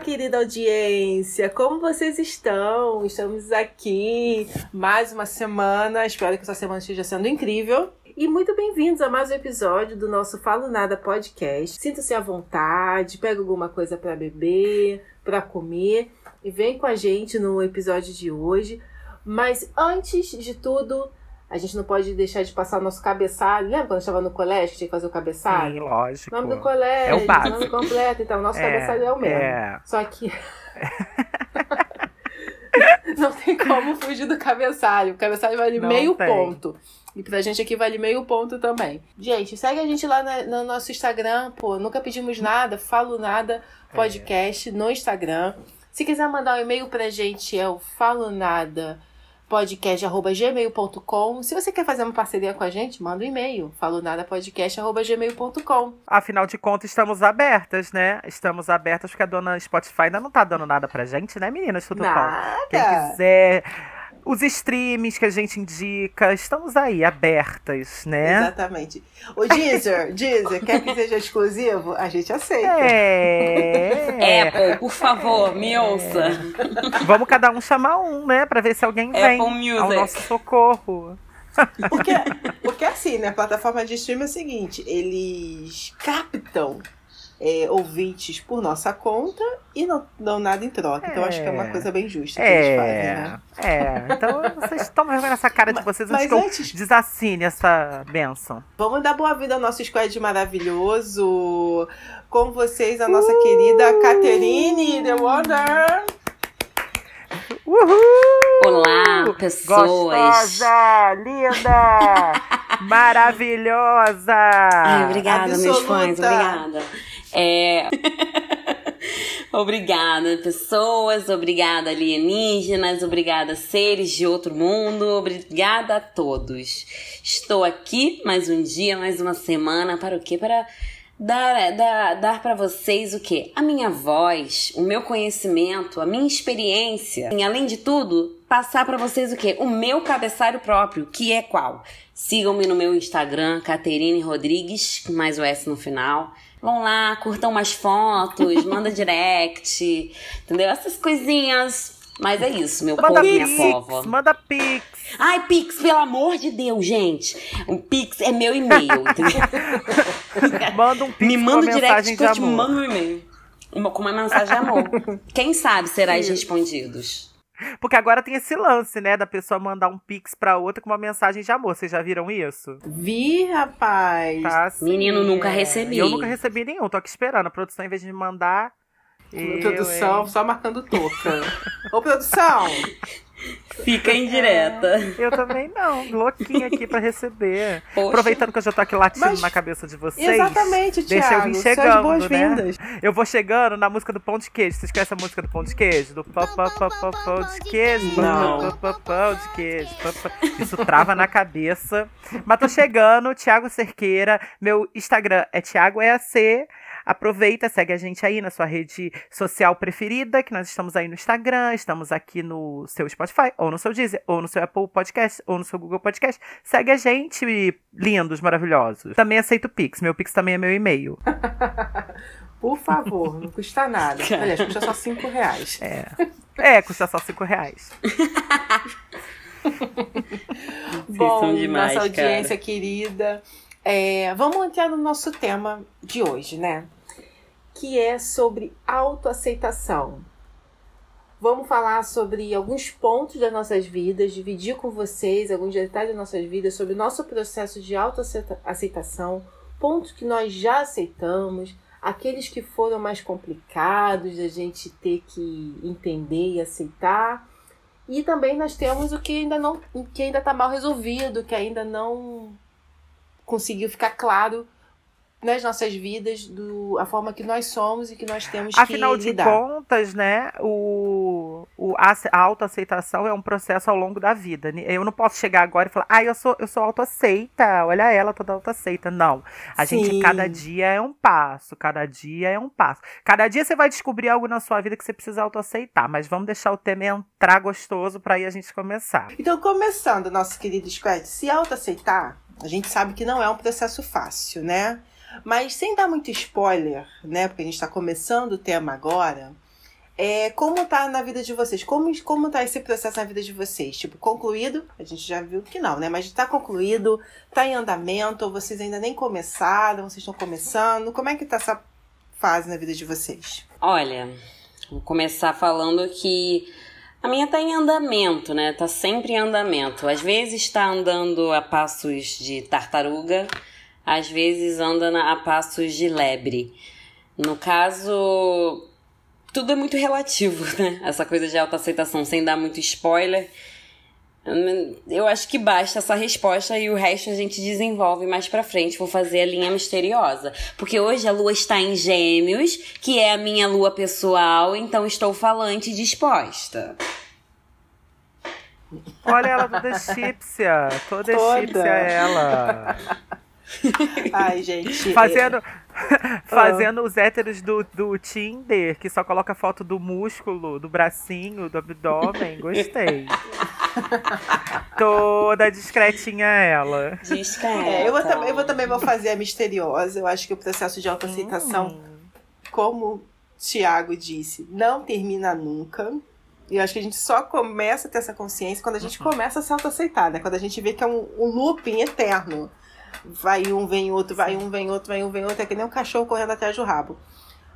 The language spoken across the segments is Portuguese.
querida audiência, como vocês estão? Estamos aqui mais uma semana. Espero que essa semana esteja sendo incrível. E muito bem-vindos a mais um episódio do nosso Falo Nada podcast. Sinta-se à vontade, pega alguma coisa para beber, para comer e vem com a gente no episódio de hoje. Mas antes de tudo, a gente não pode deixar de passar o nosso cabeçalho. Lembra quando estava no colégio tinha que fazer o cabeçalho? Sim, lógico. Nome do colégio, é o básico. nome completo. Então, o nosso É, cabeçalho é o mesmo. é. Só que. não tem como fugir do cabeçalho. O cabeçalho vale Não meio tem. ponto. E pra gente aqui vale meio ponto também. Gente, segue a gente lá na- no nosso Instagram, pô. Nunca pedimos nada, falo nada podcast no Instagram. Se quiser mandar um e-mail pra gente, é o falonada podcast@gmail.com. Se você quer fazer uma parceria com a gente, manda um e-mail, falonadapodcast@gmail.com. Afinal de contas, estamos abertas, né? Estamos abertas porque a dona Spotify ainda não tá dando nada pra gente, né, meninas? Tudo bom? Quem Nada. quiser. Os streams que a gente indica, estamos aí, abertas, né? Exatamente. O Deezer, Deezer, quer que seja exclusivo? A gente aceita. É. Apple, por favor, me ouça. Vamos cada um chamar um, né? Pra ver se alguém vem Apple Music. ao nosso socorro. Porque, porque assim, né? A plataforma de streaming é o seguinte: eles captam é, ouvintes por nossa conta e não dão nada em troca. Então acho que é uma É. coisa bem justa que eles fazem, É, né? é. Então vocês tomam vergonha nessa cara de vocês antes Mas antes, desassine essa benção. vamos dar boa vida ao nosso squad maravilhoso. Com vocês, a nossa querida Caterine The Wonder. Uhul! Olá, pessoas. Gostosa, linda, maravilhosa. Ai, obrigada, meus Absoluta. fãs, obrigada. É... obrigada, pessoas, obrigada, alienígenas, obrigada, seres de outro mundo, obrigada a todos. Estou aqui mais um dia, mais uma semana, para o quê? Para dar, dar, dar para vocês o quê? A minha voz, o meu conhecimento, a minha experiência. E, além de tudo, passar para vocês o quê? O meu cabeçalho próprio, que é qual? Sigam-me no meu Instagram, Caterine Rodrigues, mais o S no final. Vão lá, curtam umas fotos, manda direct, entendeu? Essas coisinhas. Mas é isso, meu Manda povo, minha pix, pova. manda pix. Ai, Pix, pelo amor de Deus, gente. O Pix é meu e-mail, entendeu? Manda um pix Me com manda um direct que eu te mando um e-mail. Uma- Com uma mensagem de amor. Quem sabe serás respondidos. Porque agora tem esse lance, né, da pessoa mandar um pix pra outra com uma mensagem de amor. Vocês já viram isso? Vi, rapaz. Tá assim, Menino, nunca é. recebi. Eu nunca recebi nenhum, tô aqui esperando. A produção, em vez de me mandar. eu, produção, hein? só marcando toca. Ô, produção! Fica em direta. Eu também não, louquinha aqui pra receber. Poxa. Aproveitando que eu já tô aqui latindo Mas- na cabeça de vocês. Exatamente, Deixa eu Thiago. vir chegando, boas-vindas. Eu vou chegando na música do Pão de Queijo. Vocês conhecem a música do Pão de Queijo? Do pão, pão, pão, pão, pão de queijo. Não. pão, pão, de queijo. Isso trava na cabeça. Mas tô chegando, Thiago Cerqueira. Meu Instagram é Thiago EAC. Aproveita, segue a gente aí na sua rede social preferida, que nós estamos aí no Instagram, estamos aqui no seu Spotify, ou no seu Deezer, ou no seu Apple Podcast, ou no seu Google Podcast. Segue a gente, lindos, maravilhosos. Também aceito Pix, meu Pix também é meu e-mail. Por favor, não custa nada. Aliás, custa só 5 reais. É. É, custa só 5 reais. Bom, demais, nossa audiência querida. é, vamos entrar no nosso tema de hoje, né? Que é sobre autoaceitação. Vamos falar sobre alguns pontos das nossas vidas, dividir com vocês alguns detalhes das nossas vidas sobre o nosso processo de autoaceitação, pontos que nós já aceitamos, aqueles que foram mais complicados da gente ter que entender e aceitar. E também nós temos o que ainda não, que ainda está mal resolvido, que ainda não conseguiu ficar claro nas nossas vidas do a forma que nós somos e que nós temos Afinal que de lidar. contas, né, o, o, a, a autoaceitação é um processo ao longo da vida. Eu não posso chegar agora e falar, ah, eu sou, eu sou autoaceita, olha ela toda autoaceita. Não. A gente, Sim. cada dia é um passo, cada dia é um passo. Cada dia você vai descobrir algo na sua vida que você precisa autoaceitar, mas vamos deixar o tema entrar gostoso para aí a gente começar. Então, começando, nosso querido Squad, se autoaceitar, a gente sabe que não é um processo fácil, né? Mas sem dar muito spoiler, né? Porque a gente está começando o tema agora. É, como tá na vida de vocês? Como, como tá esse processo na vida de vocês? Tipo, concluído? A gente já viu que não, né? Mas tá concluído, tá em andamento, ou vocês ainda nem começaram, vocês estão começando? Como é que tá essa fase na vida de vocês? Olha, vou começar falando que a minha tá em andamento, né? Tá sempre em andamento. Às vezes tá andando a passos de tartaruga, às vezes anda a passos de lebre. No caso, tudo é muito relativo, né? Essa coisa de autoaceitação, sem dar muito spoiler. Eu acho que basta essa resposta e o resto a gente desenvolve mais pra frente. Vou fazer a linha misteriosa. Porque hoje a lua está em Gêmeos, que é a minha lua pessoal, então estou falante e disposta. Olha ela toda egípcia. Toda, toda. egípcia ela. Ai, gente. Fazendo, é... fazendo os héteros do, do Tinder, que só coloca foto do músculo, do bracinho, do abdômen. Gostei. Toda discretinha ela. Discreta. É, eu, vou eu vou também vou fazer a misteriosa. Eu acho que o processo de autoaceitação, hum. como o Tiago disse, não termina nunca. E eu acho que a gente só começa a ter essa consciência quando a gente uhum. começa a se autoaceitar, né? Quando a gente vê que é um, um looping eterno. Vai um, vem outro, vai um, vem outro, vai um, vem outro. É que nem um cachorro correndo atrás do rabo.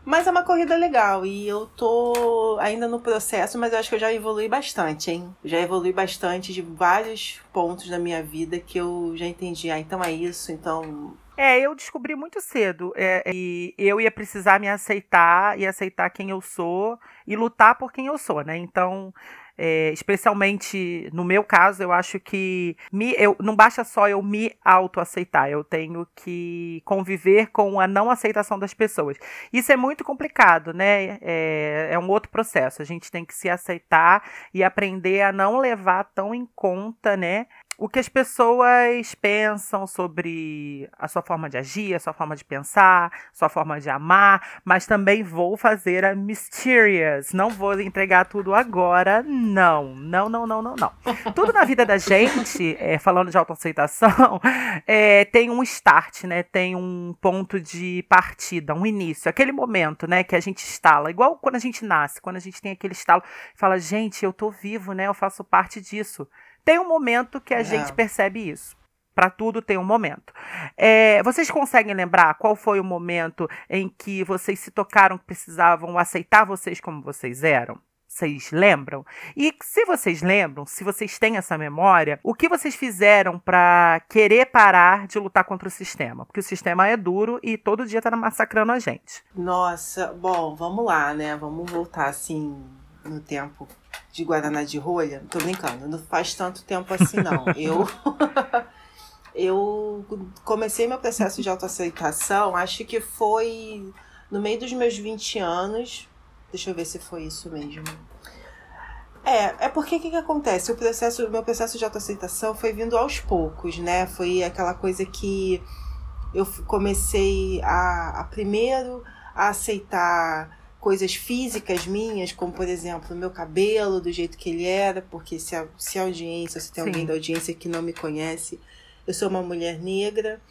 Mas é uma corrida legal e eu tô ainda no processo, mas eu acho que eu já evolui bastante, hein? Já evolui bastante de vários pontos da minha vida que eu já entendi. Ah, então é isso, então. É, eu descobri muito cedo. É, e eu ia precisar me aceitar e aceitar quem eu sou e lutar por quem eu sou, né? Então é, especialmente no meu caso, eu acho que me, eu, não basta só eu me autoaceitar, eu tenho que conviver com a não aceitação das pessoas. Isso é muito complicado, né? É, é um outro processo. A gente tem que se aceitar e aprender a não levar tão em conta, né? O que as pessoas pensam sobre a sua forma de agir, a sua forma de pensar, sua forma de amar, mas também vou fazer a mysterious. Não vou entregar tudo agora, não. Não, não, não, não, não. Tudo na vida da gente, é, falando de autoaceitação, é, tem um start, né? Tem um ponto de partida, um início, aquele momento, né, que a gente instala, igual quando a gente nasce, quando a gente tem aquele estalo, fala, gente, eu tô vivo, né? Eu faço parte disso. Tem um momento que a é. gente percebe isso. Para tudo tem um momento. É, vocês conseguem lembrar qual foi o momento em que vocês se tocaram que precisavam aceitar vocês como vocês eram? Vocês lembram? E se vocês lembram, se vocês têm essa memória, o que vocês fizeram para querer parar de lutar contra o sistema? Porque o sistema é duro e todo dia tá massacrando a gente. Nossa, bom, vamos lá, né? Vamos voltar assim no tempo de Guaraná de rolha. Tô brincando, não faz tanto tempo assim não. Eu eu comecei meu processo de autoaceitação, acho que foi no meio dos meus 20 anos. Deixa eu ver se foi isso mesmo. É, é porque o que, que acontece? O processo, meu processo de autoaceitação foi vindo aos poucos, né? Foi aquela coisa que eu comecei a, a primeiro a aceitar coisas físicas minhas, como por exemplo o meu cabelo, do jeito que ele era, porque se a, se a audiência, se tem Sim. alguém da audiência que não me conhece, eu sou uma mulher negra.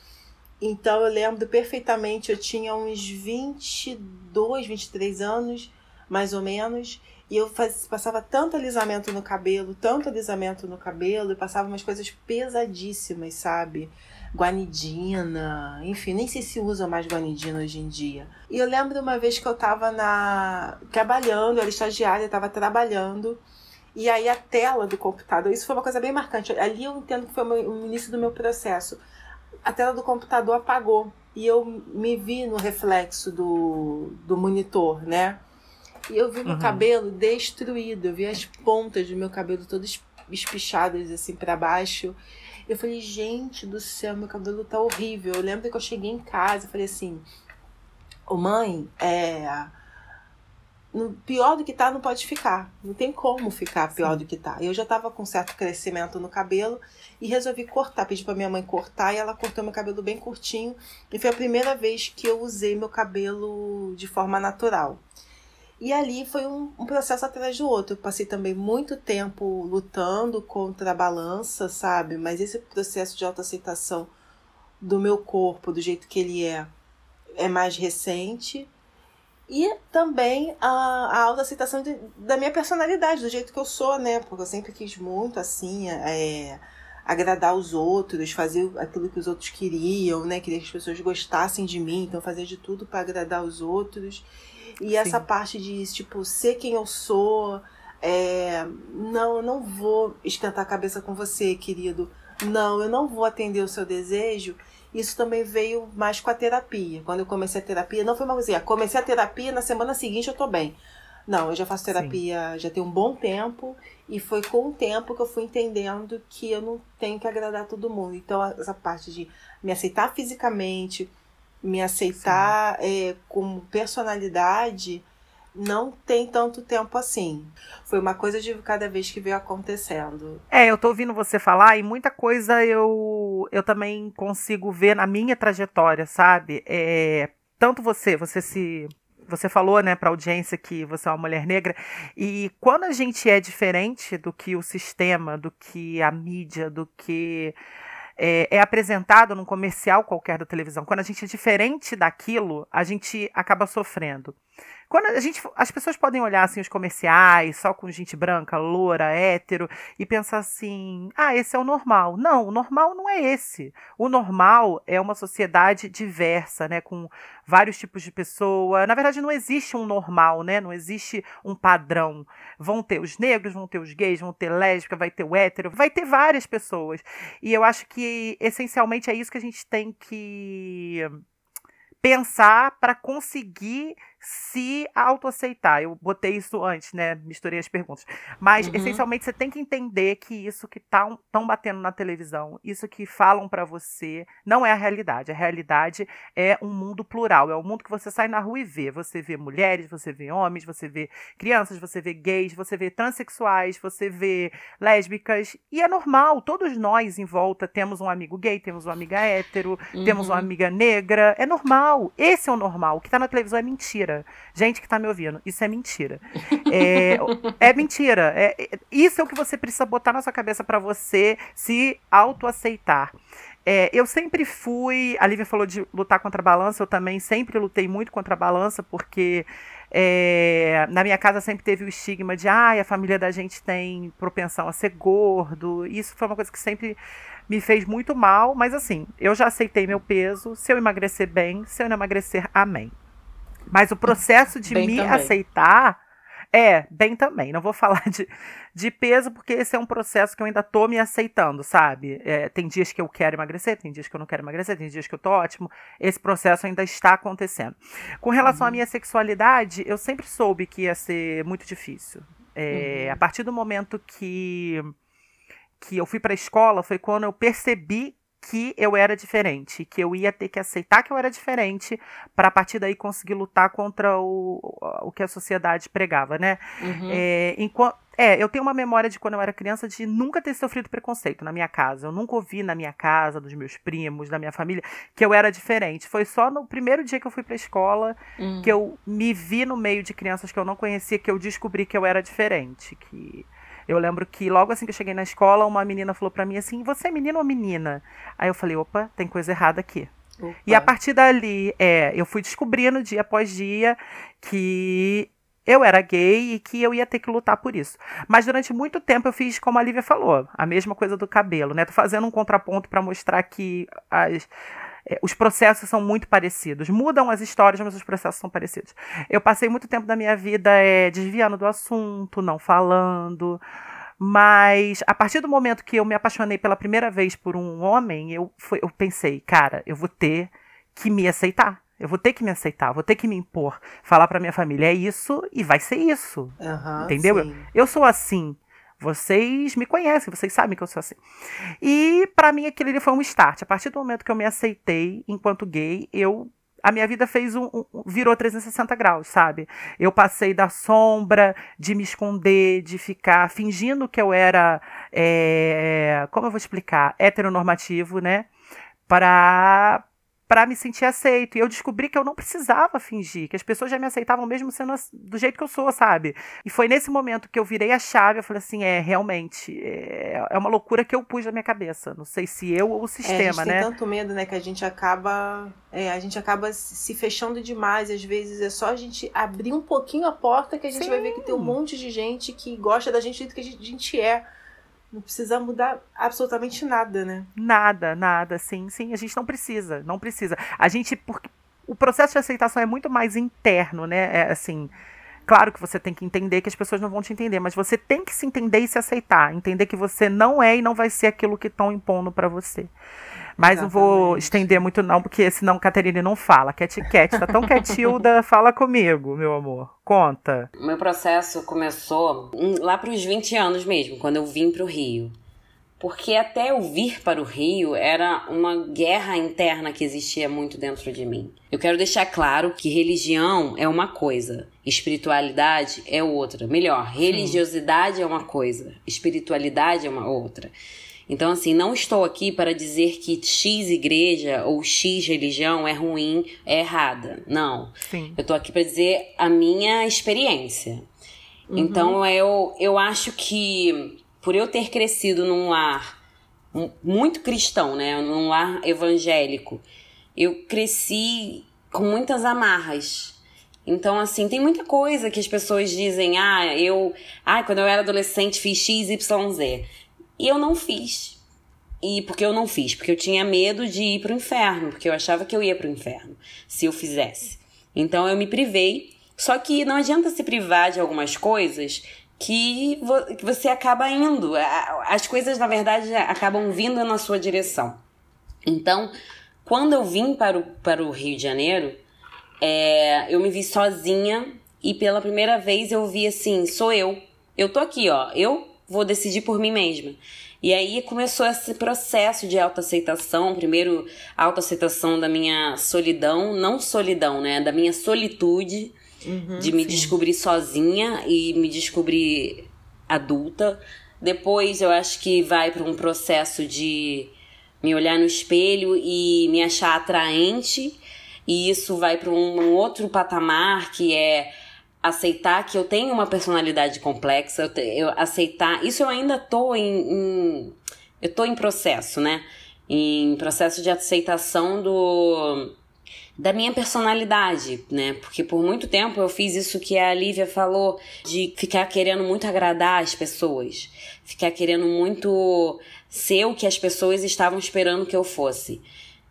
Então eu lembro perfeitamente, eu tinha uns 22, 23 anos, mais ou menos, e eu faz, passava tanto alisamento no cabelo, tanto alisamento no cabelo, e passava umas coisas pesadíssimas, sabe? Guanidina, enfim, nem sei se usa mais guanidina hoje em dia. E eu lembro de uma vez que eu tava na trabalhando, eu era estagiária, tava trabalhando, e aí a tela do computador, isso foi uma coisa bem marcante. Ali eu entendo que foi o início do meu processo. A tela do computador apagou e eu me vi no reflexo do, do monitor, né? E eu vi meu uhum. cabelo destruído, eu vi as pontas do meu cabelo todas espichadas assim para baixo. Eu falei, gente do céu, meu cabelo tá horrível. Eu lembro que eu cheguei em casa e falei assim: Ô mãe, é. No, pior do que tá, não pode ficar. Não tem como ficar pior Sim. do que tá. Eu já tava com certo crescimento no cabelo e resolvi cortar. Pedi pra minha mãe cortar e ela cortou meu cabelo bem curtinho. E foi a primeira vez que eu usei meu cabelo de forma natural. E ali foi um, um, processo atrás do outro. Eu passei também muito tempo lutando contra a balança, sabe? Mas esse processo de autoaceitação do meu corpo, do jeito que ele é, é mais recente. E também a, a autoaceitação de, da minha personalidade, do jeito que eu sou, né? Porque eu sempre quis muito, assim, é, agradar os outros, fazer aquilo que os outros queriam, né? Queria que as pessoas gostassem de mim, então fazer de tudo para agradar os outros. E Sim. essa parte de, tipo, ser quem eu sou, é, não, eu não vou esquentar a cabeça com você, querido. Não, eu não vou atender o seu desejo isso também veio mais com a terapia. Quando eu comecei a terapia, não foi uma coisa assim, comecei a terapia, na semana seguinte eu tô bem. Não, eu já faço terapia Sim. já tem um bom tempo e foi com o tempo que eu fui entendendo que eu não tenho que agradar todo mundo. Então, essa parte de me aceitar fisicamente, me aceitar é, como personalidade, não tem tanto tempo assim. Foi uma coisa de cada vez que veio acontecendo. É, eu tô ouvindo você falar e muita coisa eu, eu também consigo ver na minha trajetória, sabe? É, tanto você, você se você falou, né, para audiência que você é uma mulher negra e quando a gente é diferente do que o sistema, do que a mídia, do que é, é, apresentado num comercial qualquer da televisão, quando a gente é diferente daquilo, a gente acaba sofrendo. Quando a gente, as pessoas podem olhar assim os comerciais, só com gente branca, loura, hétero, e pensar assim: ah, esse é o normal. Não, o normal não é esse. O normal é uma sociedade diversa, né? Com vários tipos de pessoa. Na verdade, não existe um normal, né? Não existe um padrão. Vão ter os negros, vão ter os gays, vão ter lésbica, vai ter o hétero, vai ter várias pessoas. E eu acho que essencialmente é isso que a gente tem que pensar para conseguir se autoaceitar. Eu botei isso antes, né? Misturei as perguntas. Mas, uhum. essencialmente, você tem que entender que isso que estão tá, batendo na televisão, isso que falam para você, não é a realidade. A realidade é um mundo plural. É o um mundo que você sai na rua e vê. Você vê mulheres, você vê homens, você vê crianças, você vê gays, você vê transexuais, você vê lésbicas. E é normal. Todos nós em volta temos um amigo gay, temos uma amiga hétero, uhum. temos uma amiga negra. É normal. Esse é o normal. O que está na televisão é mentira mentira. Gente que está me ouvindo, isso é mentira. É, é mentira. É, é, isso é o que você precisa botar na sua cabeça para você se autoaceitar. É, eu sempre fui. A Lívia falou de lutar contra a balança, eu também sempre lutei muito contra a balança, porque é, na minha casa sempre teve o estigma de ah, a família da gente tem propensão a ser gordo. Isso foi uma coisa que sempre me fez muito mal, mas assim, eu já aceitei meu peso. Se eu emagrecer bem, se eu não emagrecer, amém. Mas o processo de bem me também. aceitar é, bem também. Não vou falar de, de peso, porque esse é um processo que eu ainda tô me aceitando, sabe? É, tem dias que eu quero emagrecer, tem dias que eu não quero emagrecer, tem dias que eu tô ótimo. Esse processo ainda está acontecendo. Com relação uhum. à minha sexualidade, eu sempre soube que ia ser muito difícil. É, uhum. A partir do momento que, que eu fui para a escola, foi quando eu percebi que eu era diferente, que eu ia ter que aceitar que eu era diferente para a partir daí conseguir lutar contra o, o que a sociedade pregava, né? Uhum. É, enquanto, é, eu tenho uma memória de quando eu era criança de nunca ter sofrido preconceito na minha casa. Eu nunca ouvi na minha casa, dos meus primos, da minha família, que eu era diferente. Foi só no primeiro dia que eu fui pra escola uhum. que eu me vi no meio de crianças que eu não conhecia, que eu descobri que eu era diferente. Que eu lembro que logo assim que eu cheguei na escola, uma menina falou para mim assim: Você é menino ou menina? Aí eu falei: opa, tem coisa errada aqui. Opa. E a partir dali, é, eu fui descobrindo dia após dia que eu era gay e que eu ia ter que lutar por isso. Mas durante muito tempo eu fiz como a Lívia falou, a mesma coisa do cabelo, né? Tô fazendo um contraponto para mostrar que as, os processos são muito parecidos. Mudam as histórias, mas os processos são parecidos. Eu passei muito tempo da minha vida é, desviando do assunto, não falando. Mas a partir do momento que eu me apaixonei pela primeira vez por um homem, eu, foi, eu pensei, cara, eu vou ter que me aceitar. Eu vou ter que me aceitar, vou ter que me impor, falar para minha família é isso e vai ser isso. Uhum, entendeu? Eu, eu sou assim. Vocês me conhecem, vocês sabem que eu sou assim. E para mim aquilo ali foi um start. A partir do momento que eu me aceitei enquanto gay, eu a minha vida fez um, um, virou 360 graus, sabe? Eu passei da sombra, de me esconder, de ficar fingindo que eu era, é, como eu vou explicar, heteronormativo, né? Para para me sentir aceito. E eu descobri que eu não precisava fingir, que as pessoas já me aceitavam mesmo sendo do jeito que eu sou, sabe? E foi nesse momento que eu virei a chave, eu falei assim, é, realmente, é, é uma loucura que eu pus na minha cabeça. Não sei se eu ou o sistema, é, a gente né? tem tanto medo, né, que a gente acaba, é, a gente acaba se fechando demais. Às vezes é só a gente abrir um pouquinho a porta que a gente Sim. vai ver que tem um monte de gente que gosta da gente do jeito que a gente é. Não precisa mudar absolutamente nada, né? Nada, nada, sim, sim. A gente não precisa, não precisa. A gente, porque o processo de aceitação é muito mais interno, né? É assim. Claro que você tem que entender que as pessoas não vão te entender, mas você tem que se entender e se aceitar. Entender que você não é e não vai ser aquilo que estão impondo para você. Mas Exatamente. não vou estender muito, não, porque senão Caterine não fala. Cat Cat, tá tão quietilda, fala comigo, meu amor. Conta. Meu processo começou lá para os 20 anos mesmo, quando eu vim para o Rio. Porque até eu vir para o Rio era uma guerra interna que existia muito dentro de mim. Eu quero deixar claro que religião é uma coisa, espiritualidade é outra. Melhor, religiosidade Sim. é uma coisa, espiritualidade é uma outra. Então, assim, não estou aqui para dizer que X igreja ou X religião é ruim, é errada. Não. Sim. Eu estou aqui para dizer a minha experiência. Uhum. Então, eu, eu acho que por eu ter crescido num lar muito cristão, né? Num lar evangélico, eu cresci com muitas amarras. Então, assim, tem muita coisa que as pessoas dizem, ah, eu. Ah, quando eu era adolescente fiz X, Y, Z. E eu não fiz. E porque eu não fiz? Porque eu tinha medo de ir pro inferno, porque eu achava que eu ia pro inferno se eu fizesse. Então eu me privei. Só que não adianta se privar de algumas coisas que, vo que você acaba indo. As coisas, na verdade, acabam vindo na sua direção. Então, quando eu vim para o, para o Rio de Janeiro, é, eu me vi sozinha e pela primeira vez eu vi assim: sou eu. Eu tô aqui, ó. Eu vou decidir por mim mesma. E aí começou esse processo de autoaceitação, primeiro autoaceitação da minha solidão, não solidão, né, da minha solitude, uhum, de me sim. descobrir sozinha e me descobrir adulta. Depois eu acho que vai para um processo de me olhar no espelho e me achar atraente, e isso vai para um, um outro patamar que é aceitar que eu tenho uma personalidade complexa, eu, te, eu aceitar. Isso eu ainda tô em, em, eu tô em processo, né? Em processo de aceitação do da minha personalidade, né? Porque por muito tempo eu fiz isso que a Lívia falou de ficar querendo muito agradar as pessoas, ficar querendo muito ser o que as pessoas estavam esperando que eu fosse.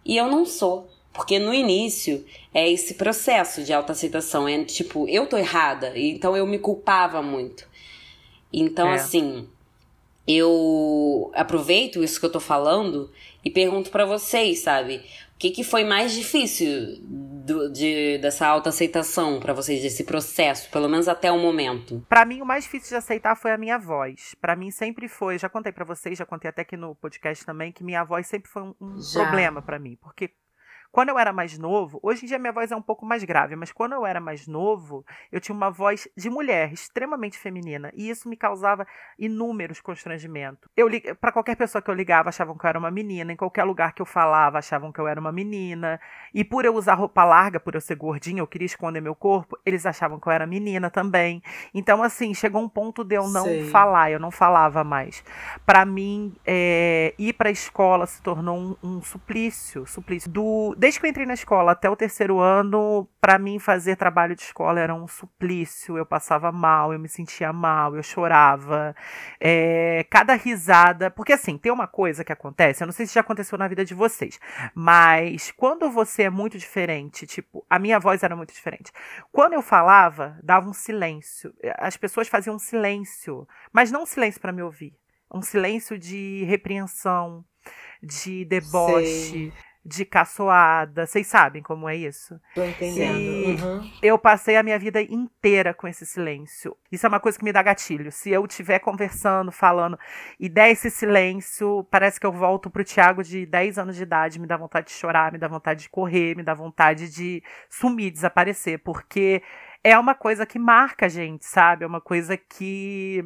E eu não sou. Porque no início é esse processo de autoaceitação. É tipo, eu tô errada. Então eu me culpava muito. Então, é. assim, eu aproveito isso que eu tô falando e pergunto para vocês, sabe? O que, que foi mais difícil do, de, dessa autoaceitação para vocês, desse processo, pelo menos até o momento? Para mim, o mais difícil de aceitar foi a minha voz. Para mim, sempre foi. Já contei para vocês, já contei até aqui no podcast também, que minha voz sempre foi um, um problema para mim. Porque quando eu era mais novo, hoje em dia minha voz é um pouco mais grave, mas quando eu era mais novo, eu tinha uma voz de mulher, extremamente feminina, e isso me causava inúmeros constrangimentos. Eu para qualquer pessoa que eu ligava, achavam que eu era uma menina, em qualquer lugar que eu falava, achavam que eu era uma menina, e por eu usar roupa larga, por eu ser gordinha, eu queria esconder meu corpo, eles achavam que eu era menina também. Então, assim, chegou um ponto de eu não Sei. falar, eu não falava mais. Para mim, é, ir para a escola se tornou um, um suplício, suplício do desde que eu entrei na escola até o terceiro ano, para mim fazer trabalho de escola era um suplício. Eu passava mal, eu me sentia mal, eu chorava. É, cada risada. Porque assim, tem uma coisa que acontece, eu não sei se já aconteceu na vida de vocês, mas quando você é muito diferente, tipo, a minha voz era muito diferente. Quando eu falava, dava um silêncio. As pessoas faziam um silêncio, mas não um silêncio para me ouvir. Um silêncio de repreensão, de deboche. De caçoada. Vocês sabem como é isso? Tô entendendo. E uhum. eu passei a minha vida inteira com esse silêncio. Isso é uma coisa que me dá gatilho. Se eu estiver conversando, falando, e der esse silêncio, parece que eu volto pro Tiago de 10 anos de idade, me dá vontade de chorar, me dá vontade de correr, me dá vontade de sumir, desaparecer, porque é uma coisa que marca a gente, sabe? É uma coisa que.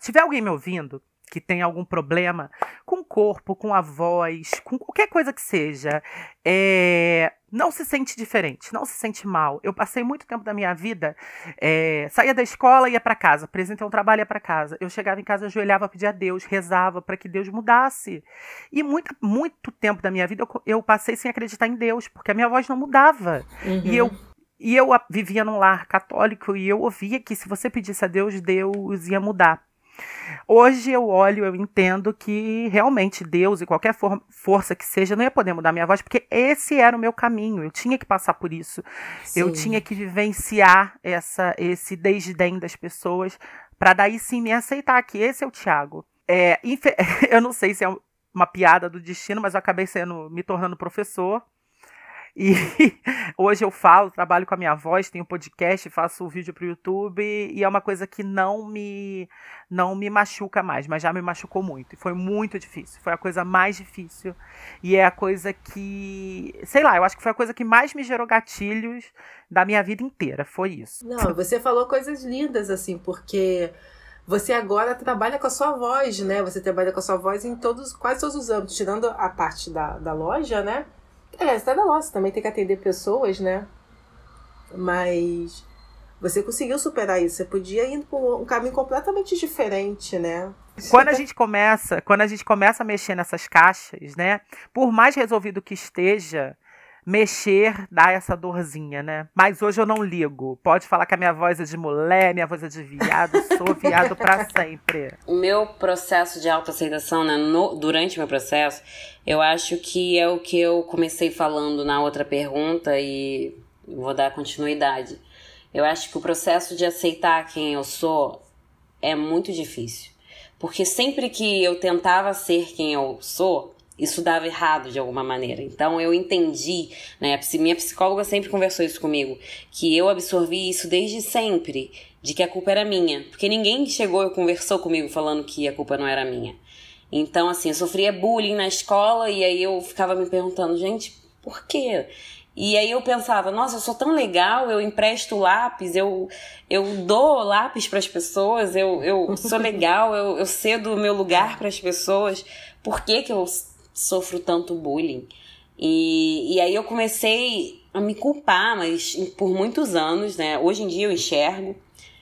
Se tiver alguém me ouvindo que tem algum problema com o corpo, com a voz, com qualquer coisa que seja, é, não se sente diferente, não se sente mal. Eu passei muito tempo da minha vida, é, saía da escola, ia para casa, apresentei um trabalho, ia para casa. Eu chegava em casa, ajoelhava, pedia a Deus, rezava para que Deus mudasse. E muito, muito tempo da minha vida eu, eu, passei sem acreditar em Deus, porque a minha voz não mudava. Uhum. E eu e eu vivia num lar católico e eu ouvia que se você pedisse a Deus, Deus ia mudar. Hoje eu olho, eu entendo que realmente Deus e qualquer for força que seja não ia poder mudar minha voz, porque esse era o meu caminho. Eu tinha que passar por isso. Sim. Eu tinha que vivenciar essa, esse desdém das pessoas para daí sim me aceitar que esse é o Tiago. É, eu não sei se é uma piada do destino, mas eu acabei sendo me tornando professor. E hoje eu falo, trabalho com a minha voz, tenho podcast, faço vídeo para o YouTube e é uma coisa que não me não me machuca mais, mas já me machucou muito. E foi muito difícil. Foi a coisa mais difícil. E é a coisa que, sei lá, eu acho que foi a coisa que mais me gerou gatilhos da minha vida inteira. Foi isso. Não, você falou coisas lindas assim, porque você agora trabalha com a sua voz, né? Você trabalha com a sua voz em todos, quase todos os âmbitos, tirando a parte da, da loja, né? É, você tá da nossa, também tem que atender pessoas, né? Mas você conseguiu superar isso. Você podia ir por um caminho completamente diferente, né? Quando a gente começa, quando a gente começa a mexer nessas caixas, né? Por mais resolvido que esteja, mexer dá essa dorzinha, né? Mas hoje eu não ligo. Pode falar que a minha voz é de mulher, minha voz é de viado, sou viado para sempre. O meu processo de autoaceitação, né, no, durante o meu processo, eu acho que é o que eu comecei falando na outra pergunta e vou dar continuidade. Eu acho que o processo de aceitar quem eu sou é muito difícil. Porque sempre que eu tentava ser quem eu sou, isso dava errado de alguma maneira. Então eu entendi, né? Minha psicóloga sempre conversou isso comigo, que eu absorvi isso desde sempre, de que a culpa era minha. Porque ninguém chegou e conversou comigo falando que a culpa não era minha. Então, assim, eu sofria bullying na escola e aí eu ficava me perguntando, gente, por quê? E aí eu pensava, nossa, eu sou tão legal, eu empresto lápis, eu, eu dou lápis para as pessoas, eu, eu sou legal, eu, eu cedo o meu lugar para as pessoas. Por que, que eu sofro tanto bullying. E, e aí eu comecei a me culpar, mas por muitos anos, né? Hoje em dia eu enxergo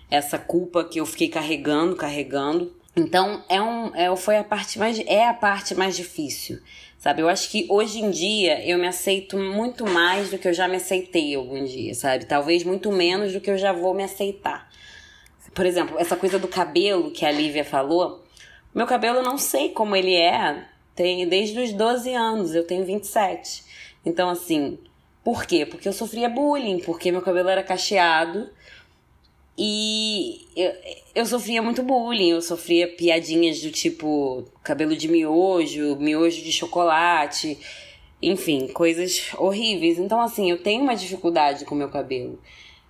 essa culpa que eu fiquei carregando, carregando. Então é um, é, foi a parte mais é a parte mais difícil, sabe? Eu acho que hoje em dia eu me aceito muito mais do que eu já me aceitei algum dia, sabe? Talvez muito menos do que eu já vou me aceitar. Por exemplo, essa coisa do cabelo que a Lívia falou, meu cabelo eu não sei como ele é tem desde os 12 anos, eu tenho 27. Então, assim, por quê? Porque eu sofria bullying, porque meu cabelo era cacheado e eu, eu sofria muito bullying, eu sofria piadinhas do tipo cabelo de miojo, miojo de chocolate, enfim, coisas horríveis. Então, assim, eu tenho uma dificuldade com meu cabelo.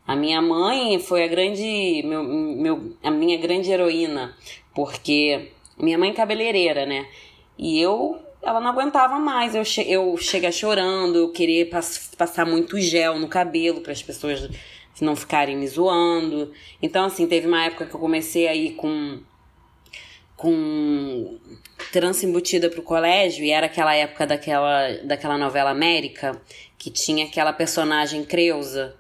A minha mãe foi a grande, meu, meu, a minha grande heroína, porque minha mãe é cabeleireira, né? E eu, ela não aguentava mais. Eu, che eu chegar chorando, eu querer pass passar muito gel no cabelo para as pessoas não ficarem me zoando. Então, assim, teve uma época que eu comecei a ir com com trança embutida pro colégio e era aquela época daquela, daquela novela América que tinha aquela personagem Creuza.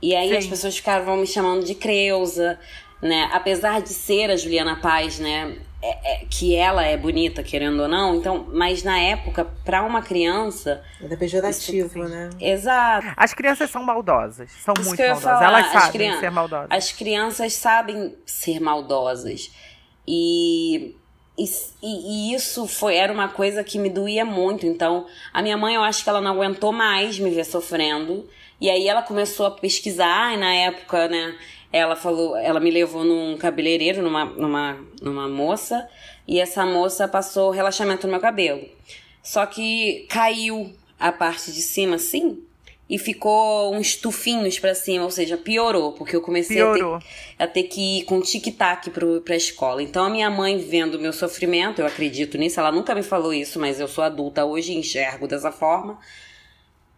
E aí Sim. as pessoas ficavam me chamando de Creuza, né? Apesar de ser a Juliana Paz, né? É, é, que ela é bonita, querendo ou não, então, mas na época, para uma criança. É pejorativo, né? Exato. As crianças são maldosas, são isso muito maldosas. Falar, Elas sabem ser maldosas. As crianças sabem ser maldosas. E, e, e, isso foi era uma coisa que me doía muito. Então, a minha mãe, eu acho que ela não aguentou mais me ver sofrendo. E aí ela começou a pesquisar, e na época, né? Ela falou, ela me levou num cabeleireiro, numa, numa, numa moça, e essa moça passou relaxamento no meu cabelo. Só que caiu a parte de cima assim e ficou uns tufinhos para cima, ou seja, piorou, porque eu comecei a ter, a ter, que ir com tic-tac pra escola. Então a minha mãe, vendo o meu sofrimento, eu acredito nisso, ela nunca me falou isso, mas eu sou adulta hoje e enxergo dessa forma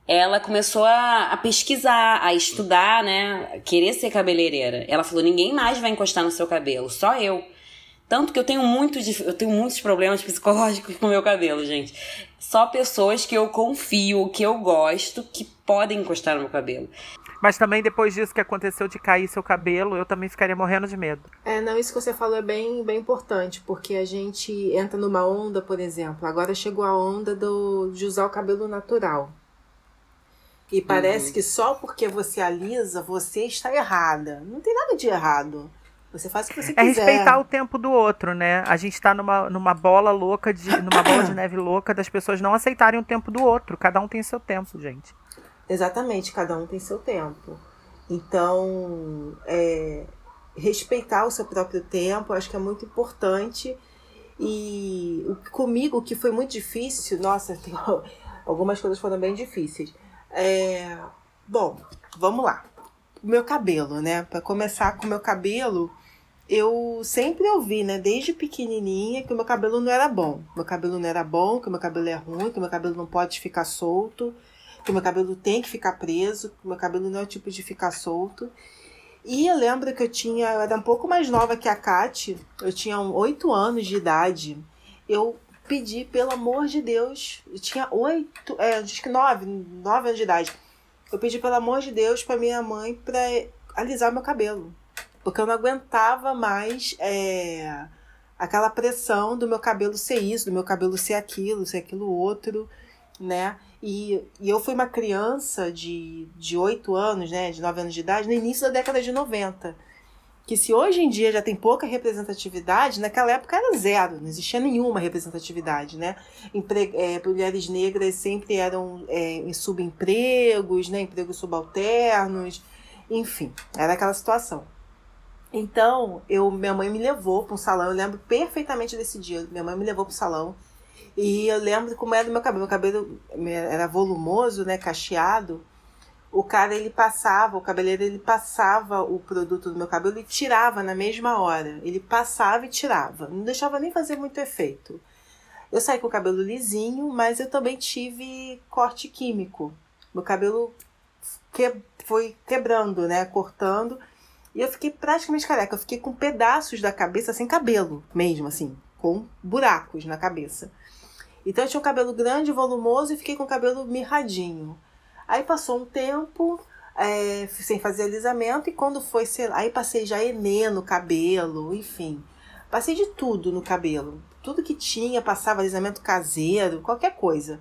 ela começou a, a, pesquisar, a estudar, né? Querer ser cabeleireira. Ela falou: ninguém mais vai encostar no seu cabelo, só eu. Tanto que eu tenho, muito, eu tenho muitos problemas psicológicos com o meu cabelo, gente. Só pessoas que eu confio, que eu gosto, que podem encostar no meu cabelo. Mas também depois disso que aconteceu de cair seu cabelo, eu também ficaria morrendo de medo. É, não, isso que você falou é bem, bem importante, porque a gente entra numa onda, por exemplo. Agora chegou a onda do, de usar o cabelo natural. E parece uhum. que só porque você alisa, você está errada. Não tem nada de errado. Você faz o que você é quiser. É respeitar o tempo do outro, né? A gente tá numa, numa bola louca, de, numa bola de neve louca das pessoas não aceitarem o tempo do outro. Cada um tem seu tempo, gente. Exatamente, cada um tem seu tempo. Então, é, respeitar o seu próprio tempo, acho que é muito importante. E comigo, que foi muito difícil, nossa, algumas coisas foram bem difíceis. É, bom, vamos lá. O meu cabelo, né? Para começar com o meu cabelo, eu sempre ouvi, né, desde pequenininha, que o meu cabelo não era bom. Meu cabelo não era bom, que meu cabelo é ruim, que meu cabelo não pode ficar solto, que meu cabelo tem que ficar preso, que meu cabelo não é o tipo de ficar solto. E eu lembro que eu tinha, eu era um pouco mais nova que a Kate, eu tinha oito anos de idade. Eu pedi, pelo amor de Deus, eu tinha oito, é, acho que nove, nove anos de idade. Eu pedi, pelo amor de Deus, para minha mãe para alisar meu cabelo porque eu não aguentava mais é, aquela pressão do meu cabelo ser isso, do meu cabelo ser aquilo, ser aquilo outro, né? E, e eu fui uma criança de, de 8 anos, né, de 9 anos de idade, no início da década de 90. Que se hoje em dia já tem pouca representatividade, naquela época era zero, não existia nenhuma representatividade, né? Empre é, mulheres negras sempre eram é, em subempregos, né, empregos subalternos, enfim, era aquela situação. Então, eu, minha mãe me levou para um salão, eu lembro perfeitamente desse dia. Minha mãe me levou para o salão. E eu lembro como era o meu cabelo. Meu cabelo era volumoso, né, cacheado. O cara ele passava, o cabeleireiro ele passava o produto do meu cabelo e tirava na mesma hora. Ele passava e tirava. Não deixava nem fazer muito efeito. Eu saí com o cabelo lisinho, mas eu também tive corte químico. Meu cabelo que, foi quebrando, né, cortando. E eu fiquei praticamente careca. Eu fiquei com pedaços da cabeça sem cabelo, mesmo assim, com buracos na cabeça. Então eu tinha um cabelo grande, volumoso e fiquei com o cabelo mirradinho. Aí passou um tempo é, sem fazer alisamento e quando foi, sei lá, aí passei já enê no cabelo, enfim. Passei de tudo no cabelo. Tudo que tinha, passava alisamento caseiro, qualquer coisa.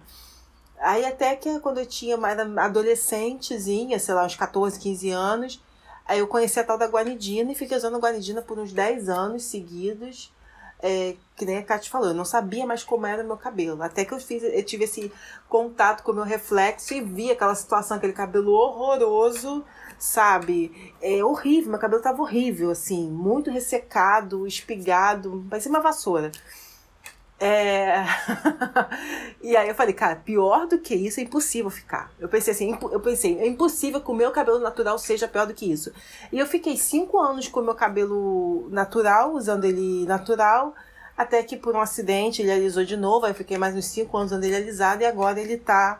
Aí até que quando eu tinha mais adolescentezinha, sei lá, uns 14, 15 anos, Aí eu conheci a tal da guanidina e fiquei usando guanidina por uns 10 anos seguidos. É, que nem a Kate falou, eu não sabia mais como era o meu cabelo. Até que eu, fiz, eu tive esse contato com o meu reflexo e vi aquela situação, aquele cabelo horroroso, sabe? É horrível, meu cabelo tava horrível, assim, muito ressecado, espigado, parecia uma vassoura. É... e aí eu falei, cara, pior do que isso é impossível ficar. Eu pensei assim, eu pensei, é impossível que o meu cabelo natural seja pior do que isso. E eu fiquei cinco anos com o meu cabelo natural, usando ele natural, até que por um acidente ele alisou de novo, aí eu fiquei mais uns cinco anos usando ele alisado e agora ele tá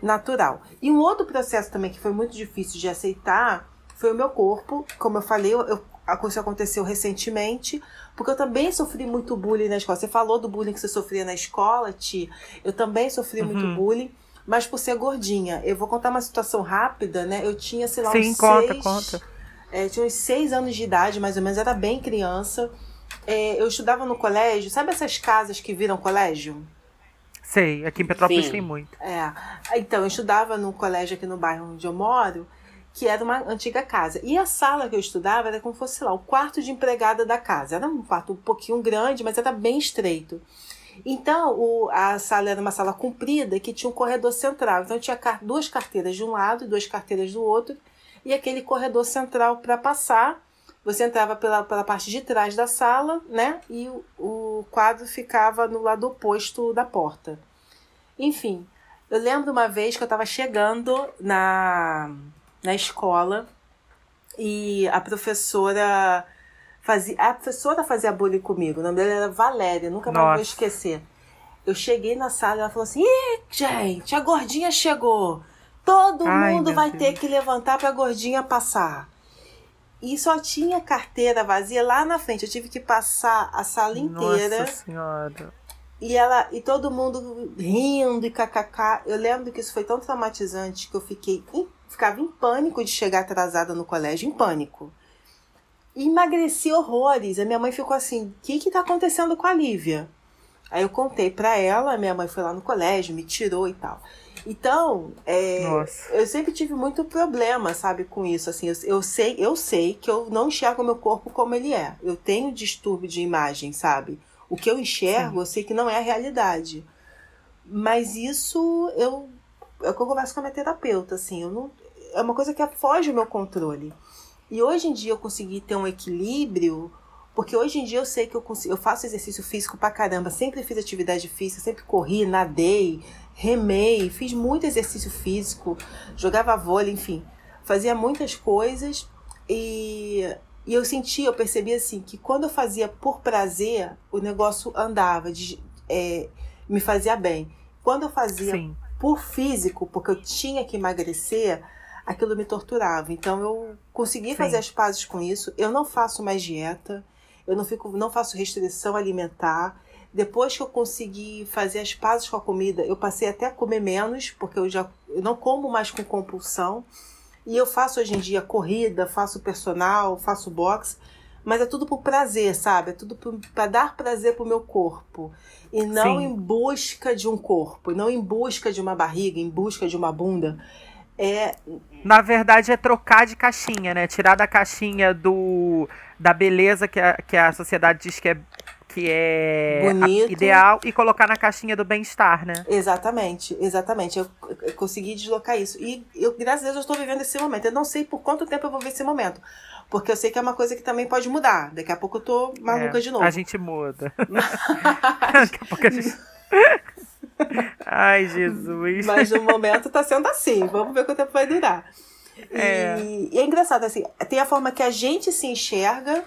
natural. E um outro processo também que foi muito difícil de aceitar foi o meu corpo. Como eu falei, eu, isso aconteceu recentemente, porque eu também sofri muito bullying na escola. Você falou do bullying que você sofria na escola, Ti. Eu também sofri uhum. muito bullying, mas por ser gordinha. Eu vou contar uma situação rápida, né? Eu tinha, sei lá, Sim, uns conta, seis... conta. É, tinha uns seis anos de idade, mais ou menos, era bem criança. É, eu estudava no colégio, sabe essas casas que viram colégio? Sei, aqui em Petrópolis Sim. tem muito. É. Então, eu estudava no colégio aqui no bairro onde eu moro, que era uma antiga casa. E a sala que eu estudava era como fosse lá, o quarto de empregada da casa. Era um quarto um pouquinho grande, mas era bem estreito. Então, o, a sala era uma sala comprida que tinha um corredor central. Então, tinha duas carteiras de um lado e duas carteiras do outro, e aquele corredor central para passar. Você entrava pela, pela parte de trás da sala, né? E o, o quadro ficava no lado oposto da porta. Enfim, eu lembro uma vez que eu estava chegando na na escola e a professora fazia a professora fazia bullying comigo. O nome dela era Valéria, nunca mais vou esquecer. Eu cheguei na sala e ela falou assim: Ih, gente, a gordinha chegou. Todo Ai, mundo vai Deus. ter que levantar para a gordinha passar. e só tinha carteira vazia lá na frente. Eu tive que passar a sala inteira. Nossa senhora. E ela e todo mundo rindo e kkk. Eu lembro que isso foi tão traumatizante que eu fiquei em, ficava em pânico de chegar atrasada no colégio, em pânico. E emagreci horrores. A minha mãe ficou assim: "O que que tá acontecendo com a Lívia?" Aí eu contei para ela, minha mãe foi lá no colégio, me tirou e tal. Então, é, eu sempre tive muito problema, sabe, com isso. Assim, eu, eu, sei, eu sei que eu não enxergo meu corpo como ele é. Eu tenho distúrbio de imagem, sabe? O que eu enxergo, Sim. eu sei que não é a realidade. Mas isso eu é o que eu converso com a minha terapeuta, assim, eu não, é uma coisa que foge do meu controle. E hoje em dia eu consegui ter um equilíbrio, porque hoje em dia eu sei que eu, consigo, eu faço exercício físico pra caramba, sempre fiz atividade física, sempre corri, nadei, remei, fiz muito exercício físico, jogava vôlei, enfim, fazia muitas coisas e, e eu sentia, eu percebia assim que quando eu fazia por prazer, o negócio andava, de, é, me fazia bem. Quando eu fazia Sim. por físico, porque eu tinha que emagrecer, aquilo me torturava. Então eu consegui Sim. fazer as pazes com isso. Eu não faço mais dieta, eu não fico, não faço restrição alimentar. Depois que eu consegui fazer as pazes com a comida, eu passei até a comer menos, porque eu já eu não como mais com compulsão. E eu faço hoje em dia corrida, faço personal, faço boxe, mas é tudo por prazer, sabe? É tudo para dar prazer pro meu corpo. E não Sim. em busca de um corpo, não em busca de uma barriga, em busca de uma bunda. É... Na verdade, é trocar de caixinha, né? Tirar da caixinha do da beleza que a, que a sociedade diz que é que é ideal e colocar na caixinha do bem-estar, né? Exatamente, exatamente. Eu, eu, consegui deslocar isso. E eu, graças a Deus, eu estou vivendo esse momento. Eu não sei por quanto tempo eu vou ver esse momento. Porque eu sei que é uma coisa que também pode mudar. Daqui a pouco eu tô maluca é, de novo. A gente muda. Daqui a pouco a gente. Ai, Jesus. Mas no momento tá sendo assim. Vamos ver quanto tempo vai durar. É. E, e é engraçado, assim, tem a forma que a gente se enxerga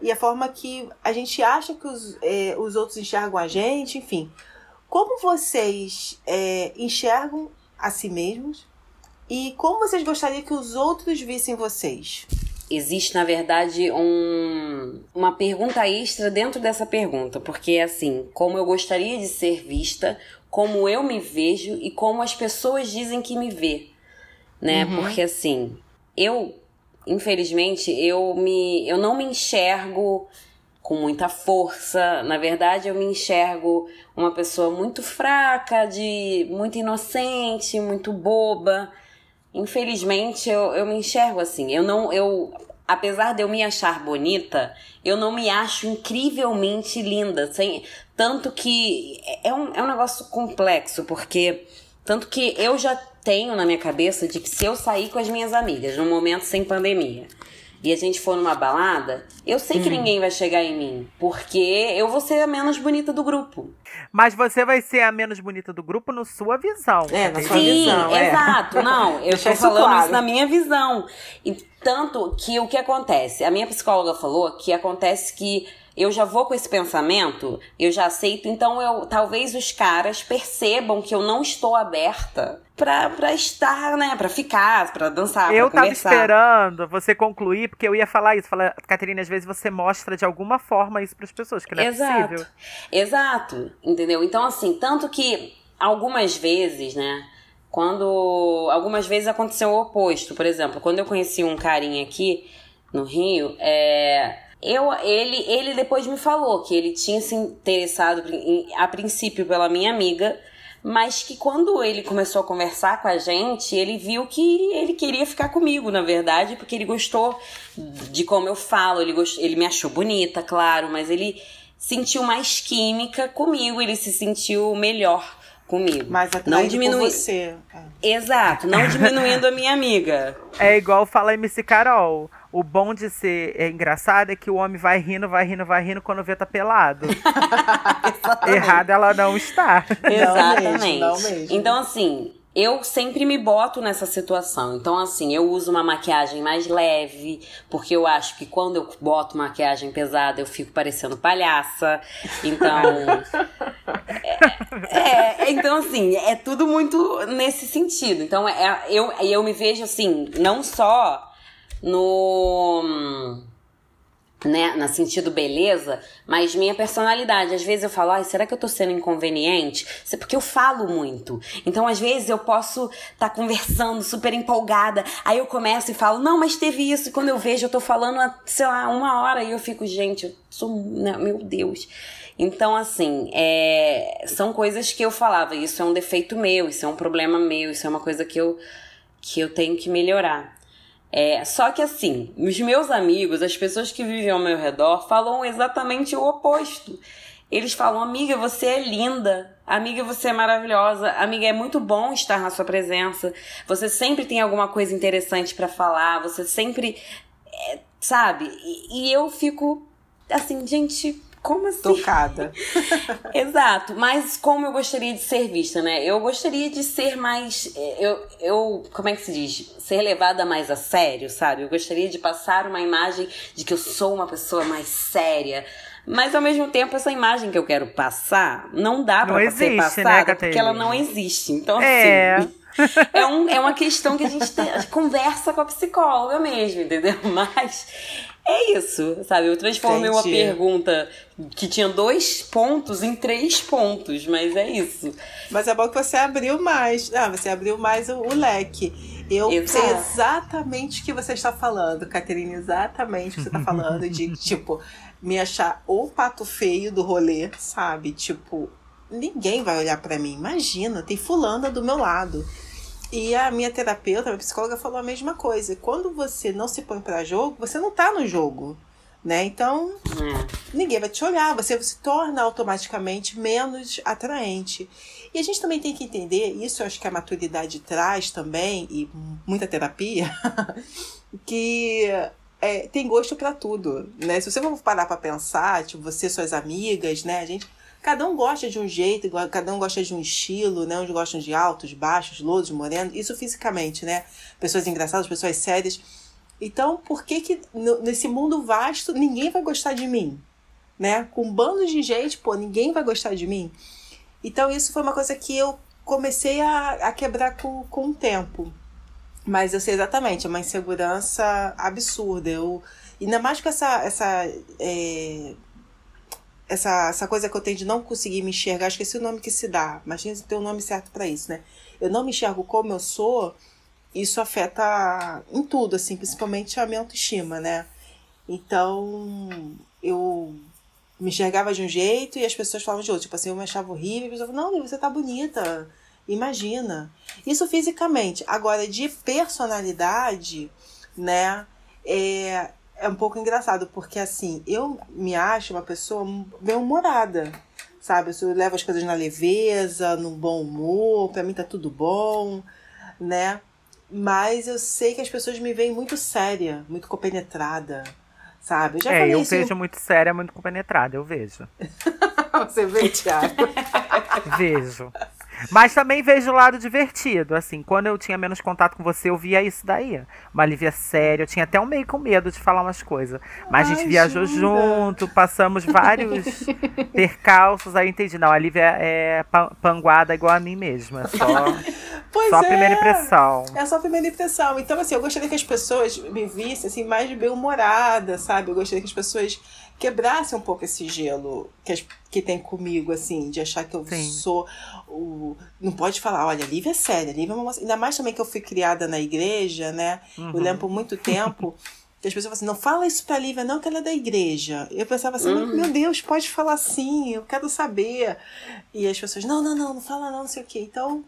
e a forma que a gente acha que os, é, os outros enxergam a gente, enfim. Como vocês é, enxergam a si mesmos e como vocês gostariam que os outros vissem vocês? Existe, na verdade, um, uma pergunta extra dentro dessa pergunta, porque é assim, como eu gostaria de ser vista, como eu me vejo e como as pessoas dizem que me vê, né? Uhum. Porque assim, eu infelizmente, eu me eu não me enxergo com muita força. Na verdade, eu me enxergo uma pessoa muito fraca, de muito inocente, muito boba. Infelizmente, eu, eu me enxergo assim. Eu não eu apesar de eu me achar bonita, eu não me acho incrivelmente linda, sem tanto que é um, é um negócio complexo, porque tanto que eu já tenho na minha cabeça de que se eu sair com as minhas amigas num momento sem pandemia e a gente for numa balada, eu sei que hum. ninguém vai chegar em mim, porque eu vou ser a menos bonita do grupo. Mas você vai ser a menos bonita do grupo no sua visão. É, na sua Sim, visão. É. exato. Não, eu estou falando claro. isso na minha visão. E tanto que o que acontece? A minha psicóloga falou que acontece que eu já vou com esse pensamento, eu já aceito, então eu talvez os caras percebam que eu não estou aberta pra, pra estar, né? Pra ficar, pra dançar. Eu pra tava esperando você concluir, porque eu ia falar isso. Falar, Caterina, às vezes você mostra de alguma forma isso pras pessoas, que não é Exato. possível. Exato. Entendeu? Então, assim, tanto que algumas vezes, né? Quando. Algumas vezes aconteceu o oposto. Por exemplo, quando eu conheci um carinha aqui no Rio, é eu, ele, ele depois me falou que ele tinha se interessado a princípio pela minha amiga, mas que quando ele começou a conversar com a gente, ele viu que ele queria ficar comigo, na verdade, porque ele gostou de como eu falo, ele, gostou, ele me achou bonita, claro, mas ele sentiu mais química comigo, ele se sentiu melhor comigo. Mais não diminuindo você. Exato, não diminuindo a minha amiga. É igual fala MC Carol. O bom de ser é, engraçado é que o homem vai rindo, vai rindo, vai rindo quando vê tá pelado. Errado ela não está. Exatamente. Não mesmo, não mesmo. Então, assim, eu sempre me boto nessa situação. Então, assim, eu uso uma maquiagem mais leve, porque eu acho que quando eu boto maquiagem pesada, eu fico parecendo palhaça. Então. é, é, então, assim, é tudo muito nesse sentido. Então, é, eu, eu me vejo assim, não só no né, no sentido beleza, mas minha personalidade. Às vezes eu falo, ai, será que eu tô sendo inconveniente? É porque eu falo muito. Então, às vezes eu posso estar tá conversando super empolgada, aí eu começo e falo, não, mas teve isso. E quando eu vejo, eu tô falando, sei lá, uma hora e eu fico, gente, eu sou, né, meu Deus. Então, assim, é, são coisas que eu falava, isso é um defeito meu, isso é um problema meu, isso é uma coisa que eu, que eu tenho que melhorar. É, só que assim, os meus amigos, as pessoas que vivem ao meu redor, falam exatamente o oposto. Eles falam, amiga, você é linda, amiga, você é maravilhosa, amiga, é muito bom estar na sua presença. Você sempre tem alguma coisa interessante para falar, você sempre, é, sabe? E, e eu fico assim, gente, como assim? Tocada. Exato, mas como eu gostaria de ser vista, né? Eu gostaria de ser mais. Eu, eu. Como é que se diz? Ser levada mais a sério, sabe? Eu gostaria de passar uma imagem de que eu sou uma pessoa mais séria. Mas ao mesmo tempo, essa imagem que eu quero passar não dá pra não ser né, passada né, porque ela não existe. Então, é. assim. é, um, é uma questão que a gente, tem, a gente conversa com a psicóloga mesmo, entendeu? Mas é isso, sabe? Eu transformei uma pergunta que tinha dois pontos em três pontos, mas é isso. Mas é bom que você abriu mais. Ah, você abriu mais o, o leque. Eu Exato. sei exatamente o que você está falando, Caterine, exatamente o que você está falando de, tipo, me achar o pato feio do rolê, sabe? Tipo, ninguém vai olhar para mim. Imagina, tem fulana do meu lado. E a minha terapeuta, a minha psicóloga, falou a mesma coisa. Quando você não se põe para jogo, você não tá no jogo. Né? Então, hum. ninguém vai te olhar, você se torna automaticamente menos atraente. E a gente também tem que entender, isso eu acho que a maturidade traz também, e muita terapia, que é, tem gosto para tudo, né? Se você for parar para pensar, tipo, você suas amigas, né? A gente Cada um gosta de um jeito, cada um gosta de um estilo, né? Uns gostam de altos, baixos, louros, morenos. Isso fisicamente, né? Pessoas engraçadas, pessoas sérias. Então, por que que nesse mundo vasto ninguém vai gostar de mim? Né? Com bandos de gente, pô, ninguém vai gostar de mim. Então, isso foi uma coisa que eu comecei a, a quebrar com, com o tempo. Mas eu sei exatamente, é uma insegurança absurda. Eu, ainda mais com essa, essa é, essa, essa coisa que eu tenho de não conseguir me enxergar, esqueci o nome que se dá, mas tem um nome certo para isso, né? Eu não me enxergo como eu sou, isso afeta em tudo, assim, principalmente a minha autoestima, né? Então, eu me enxergava de um jeito e as pessoas falavam de outro. Tipo assim, eu me achava horrível e a pessoa não, você tá bonita, imagina. Isso fisicamente. Agora, de personalidade, né? É, é um pouco engraçado, porque assim, eu me acho uma pessoa bem humorada, sabe? Eu levo as coisas na leveza, no bom humor, pra mim tá tudo bom, né? Mas eu sei que as pessoas me veem muito séria, muito compenetrada, sabe? Eu já é, eu isso... vejo muito séria, muito compenetrada, eu vejo. Você vê, Thiago? vejo. Mas também vejo o lado divertido, assim. Quando eu tinha menos contato com você, eu via isso daí. Uma Lívia séria. Eu tinha até um meio com medo de falar umas coisas. Mas Ai, a gente viajou junto, passamos vários percalços. Aí eu entendi. Não, a Lívia é panguada igual a mim mesma. Só, pois só a primeira é. impressão. É só a primeira impressão. Então, assim, eu gostaria que as pessoas me vissem assim, mais bem-humorada, sabe? Eu gostaria que as pessoas quebrasse um pouco esse gelo que, que tem comigo, assim, de achar que eu Sim. sou o. Não pode falar, olha, Lívia é séria, Lívia é uma moça. Ainda mais também que eu fui criada na igreja, né? Uhum. Eu lembro por muito tempo. que as pessoas falam assim, não fala isso pra Lívia, não, que ela é da igreja. Eu pensava assim, uhum. meu Deus, pode falar sim, eu quero saber. E as pessoas, não, não, não, não fala não, não sei o quê. Então,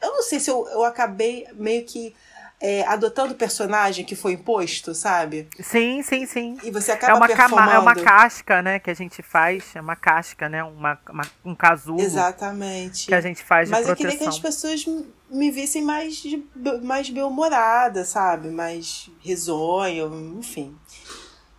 eu não sei se eu, eu acabei meio que é, adotando o personagem que foi imposto, sabe? Sim, sim, sim. E você acaba é uma performando. É uma casca, né, que a gente faz, é uma casca, né, uma, uma um casulo. Exatamente. Que a gente faz de Mas proteção. eu queria que as pessoas me vissem mais, mais bem-humorada, sabe? Mais risonho, enfim.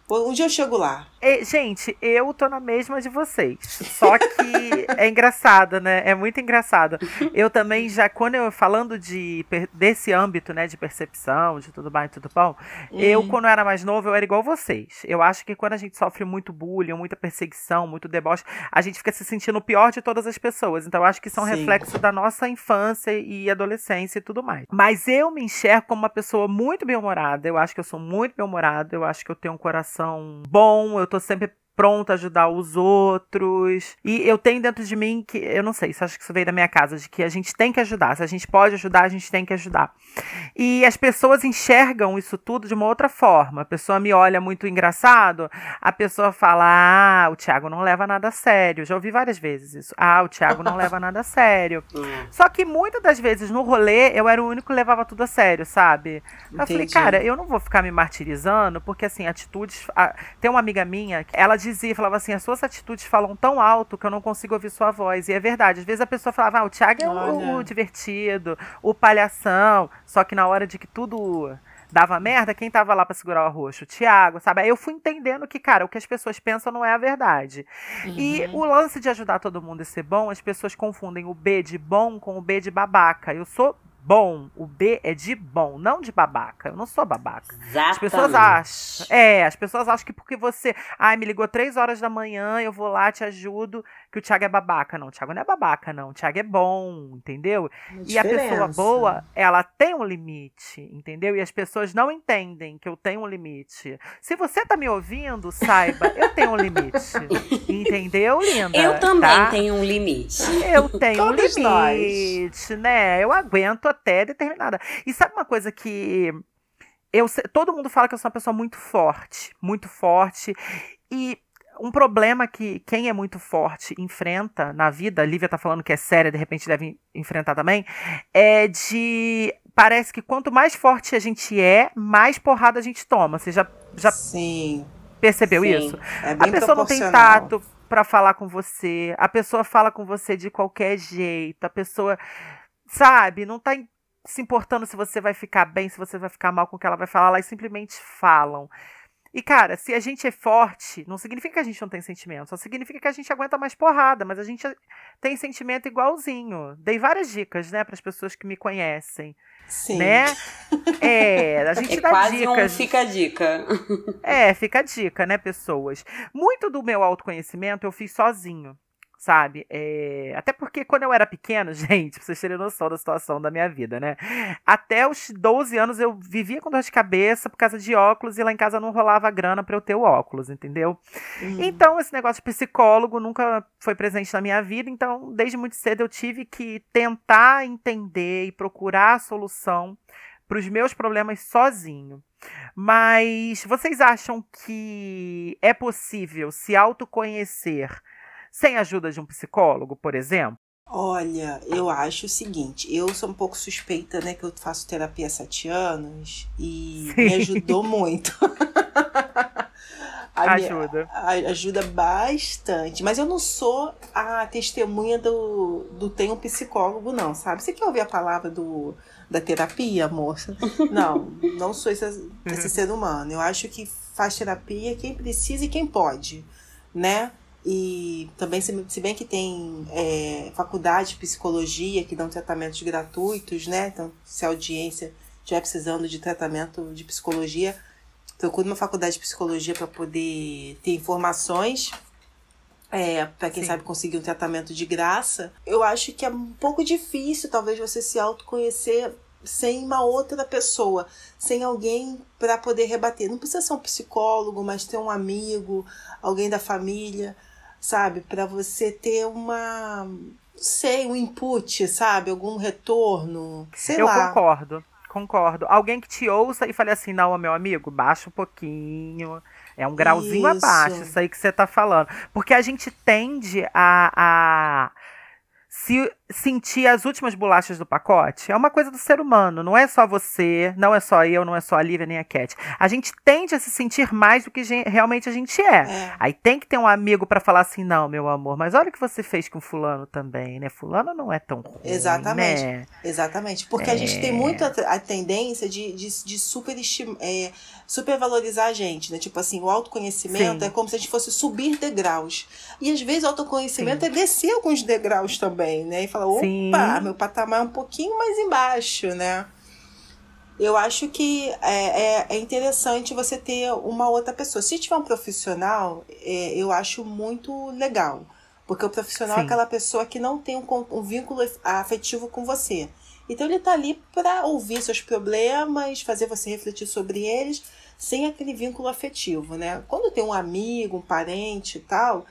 Um dia eu chego lá. E, gente, eu tô na mesma de vocês. Só que é engraçado, né? É muito engraçado. Eu também já, quando eu falando de desse âmbito, né, de percepção, de tudo bem, tudo bom, uhum. eu, quando eu era mais novo, eu era igual vocês. Eu acho que quando a gente sofre muito bullying, muita perseguição, muito deboche, a gente fica se sentindo o pior de todas as pessoas. Então, eu acho que são Sim. reflexos da nossa infância e adolescência e tudo mais. Mas eu me enxergo como uma pessoa muito bem-humorada. Eu acho que eu sou muito bem-humorada. Eu acho que eu tenho um coração bom. Eu tô sempre pronto a ajudar os outros. E eu tenho dentro de mim que, eu não sei, isso acho que isso veio da minha casa, de que a gente tem que ajudar. Se a gente pode ajudar, a gente tem que ajudar. E as pessoas enxergam isso tudo de uma outra forma. A pessoa me olha muito engraçado, a pessoa fala: Ah, o Thiago não leva nada a sério. Já ouvi várias vezes isso. Ah, o Thiago não leva nada a sério. Hum. Só que muitas das vezes no rolê eu era o único que levava tudo a sério, sabe? Entendi. Eu falei, cara, eu não vou ficar me martirizando, porque assim, atitudes. Tem uma amiga minha, ela dizia, falava assim, as suas atitudes falam tão alto que eu não consigo ouvir sua voz. E é verdade. Às vezes a pessoa falava, ah, o Thiago é o, o divertido, o palhação. Só que na hora de que tudo dava merda, quem tava lá para segurar o arroxo? O Thiago, sabe? Aí eu fui entendendo que, cara, o que as pessoas pensam não é a verdade. Uhum. E o lance de ajudar todo mundo a ser bom, as pessoas confundem o B de bom com o B de babaca. Eu sou bom. O B é de bom, não de babaca. Eu não sou babaca. Exatamente. As pessoas acham. É, as pessoas acham que porque você. Ai, me ligou três horas da manhã, eu vou lá, te ajudo, que o Thiago é babaca. Não, o Thiago não é babaca, não. O Thiago é bom, entendeu? e a pessoa boa, ela tem um limite, entendeu? E as pessoas não entendem que eu tenho um limite. Se você tá me ouvindo, saiba, eu tenho um limite. entendeu, linda? Eu também tá? tenho um limite. Eu tenho Todos um limite, nós. né? Eu aguento até determinada. E sabe uma coisa que eu todo mundo fala que eu sou uma pessoa muito forte, muito forte e um problema que quem é muito forte enfrenta na vida, a Lívia tá falando que é séria, de repente deve enfrentar também, é de parece que quanto mais forte a gente é, mais porrada a gente toma. Você já, já Sim. percebeu Sim. isso? É a pessoa não tem tato para falar com você, a pessoa fala com você de qualquer jeito, a pessoa sabe, não tá se importando se você vai ficar bem, se você vai ficar mal com o que ela vai falar, elas simplesmente falam. E, cara, se a gente é forte, não significa que a gente não tem sentimento, só significa que a gente aguenta mais porrada, mas a gente tem sentimento igualzinho. Dei várias dicas, né, para as pessoas que me conhecem. Sim. Né? É, a gente é dá quase dicas. Um fica a dica. É, fica a dica, né, pessoas? Muito do meu autoconhecimento eu fiz sozinho sabe? É... Até porque quando eu era pequeno, gente, pra vocês terem noção da situação da minha vida, né? Até os 12 anos eu vivia com dor de cabeça por causa de óculos e lá em casa não rolava grana para eu ter o óculos, entendeu? Uhum. Então, esse negócio de psicólogo nunca foi presente na minha vida, então, desde muito cedo eu tive que tentar entender e procurar a solução para os meus problemas sozinho. Mas vocês acham que é possível se autoconhecer sem a ajuda de um psicólogo, por exemplo? Olha, eu acho o seguinte, eu sou um pouco suspeita, né, que eu faço terapia há sete anos e Sim. me ajudou muito. ajuda. Minha, ajuda bastante. Mas eu não sou a testemunha do, do tem um psicólogo, não, sabe? Você quer ouvir a palavra do, da terapia, moça? Não, não sou esse, esse ser humano. Eu acho que faz terapia quem precisa e quem pode, né? E também, se, bem que tem é, faculdade de psicologia que dão tratamentos gratuitos, né? Então, se a audiência estiver precisando de tratamento de psicologia, procure uma faculdade de psicologia para poder ter informações. É, para quem Sim. sabe conseguir um tratamento de graça, eu acho que é um pouco difícil, talvez, você se autoconhecer sem uma outra pessoa, sem alguém para poder rebater. Não precisa ser um psicólogo, mas ter um amigo, alguém da família sabe? Para você ter uma, não sei, um input, sabe? Algum retorno, sei Eu lá. Eu concordo, concordo. Alguém que te ouça e fale assim, não, meu amigo, baixa um pouquinho. É um grauzinho isso. abaixo, isso aí que você tá falando. Porque a gente tende a, a se sentir as últimas bolachas do pacote é uma coisa do ser humano. Não é só você, não é só eu, não é só a Lívia nem a Cat. A gente tende a se sentir mais do que realmente a gente é. é. Aí tem que ter um amigo para falar assim, não, meu amor, mas olha o que você fez com fulano também, né? Fulano não é tão ruim, Exatamente. Né? Exatamente. Porque é. a gente tem muito a, tendência de, de, de super, é, supervalorizar a gente, né? Tipo assim, o autoconhecimento Sim. é como se a gente fosse subir degraus. E às vezes o autoconhecimento Sim. é descer alguns degraus também, né? E falar, opa, Sim. meu patamar é um pouquinho mais embaixo, né? Eu acho que é, é, é, interessante você ter uma outra pessoa. Se tiver um profissional, é, eu acho muito legal. Porque o profissional é Sim. é aquela pessoa que não tem um, um vínculo afetivo com você. Então ele está ali para ouvir seus problemas, fazer você refletir sobre eles, sem aquele vínculo afetivo, né? Quando tem um amigo, um parente e tal,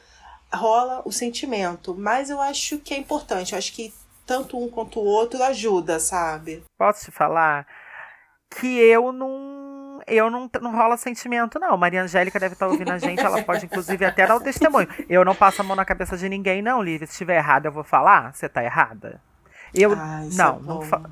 rola o sentimento. Mas eu acho que é importante. Eu acho que tanto um quanto o outro ajuda, sabe? Posso te falar que eu não. Eu não, não rola sentimento, não. Maria Angélica deve estar ouvindo a gente, ela pode, inclusive, até dar o testemunho. Eu não passo a mão na cabeça de ninguém, não, Lívia. Se estiver errada, eu vou falar. Você está errada. Eu Ai, não, é não fa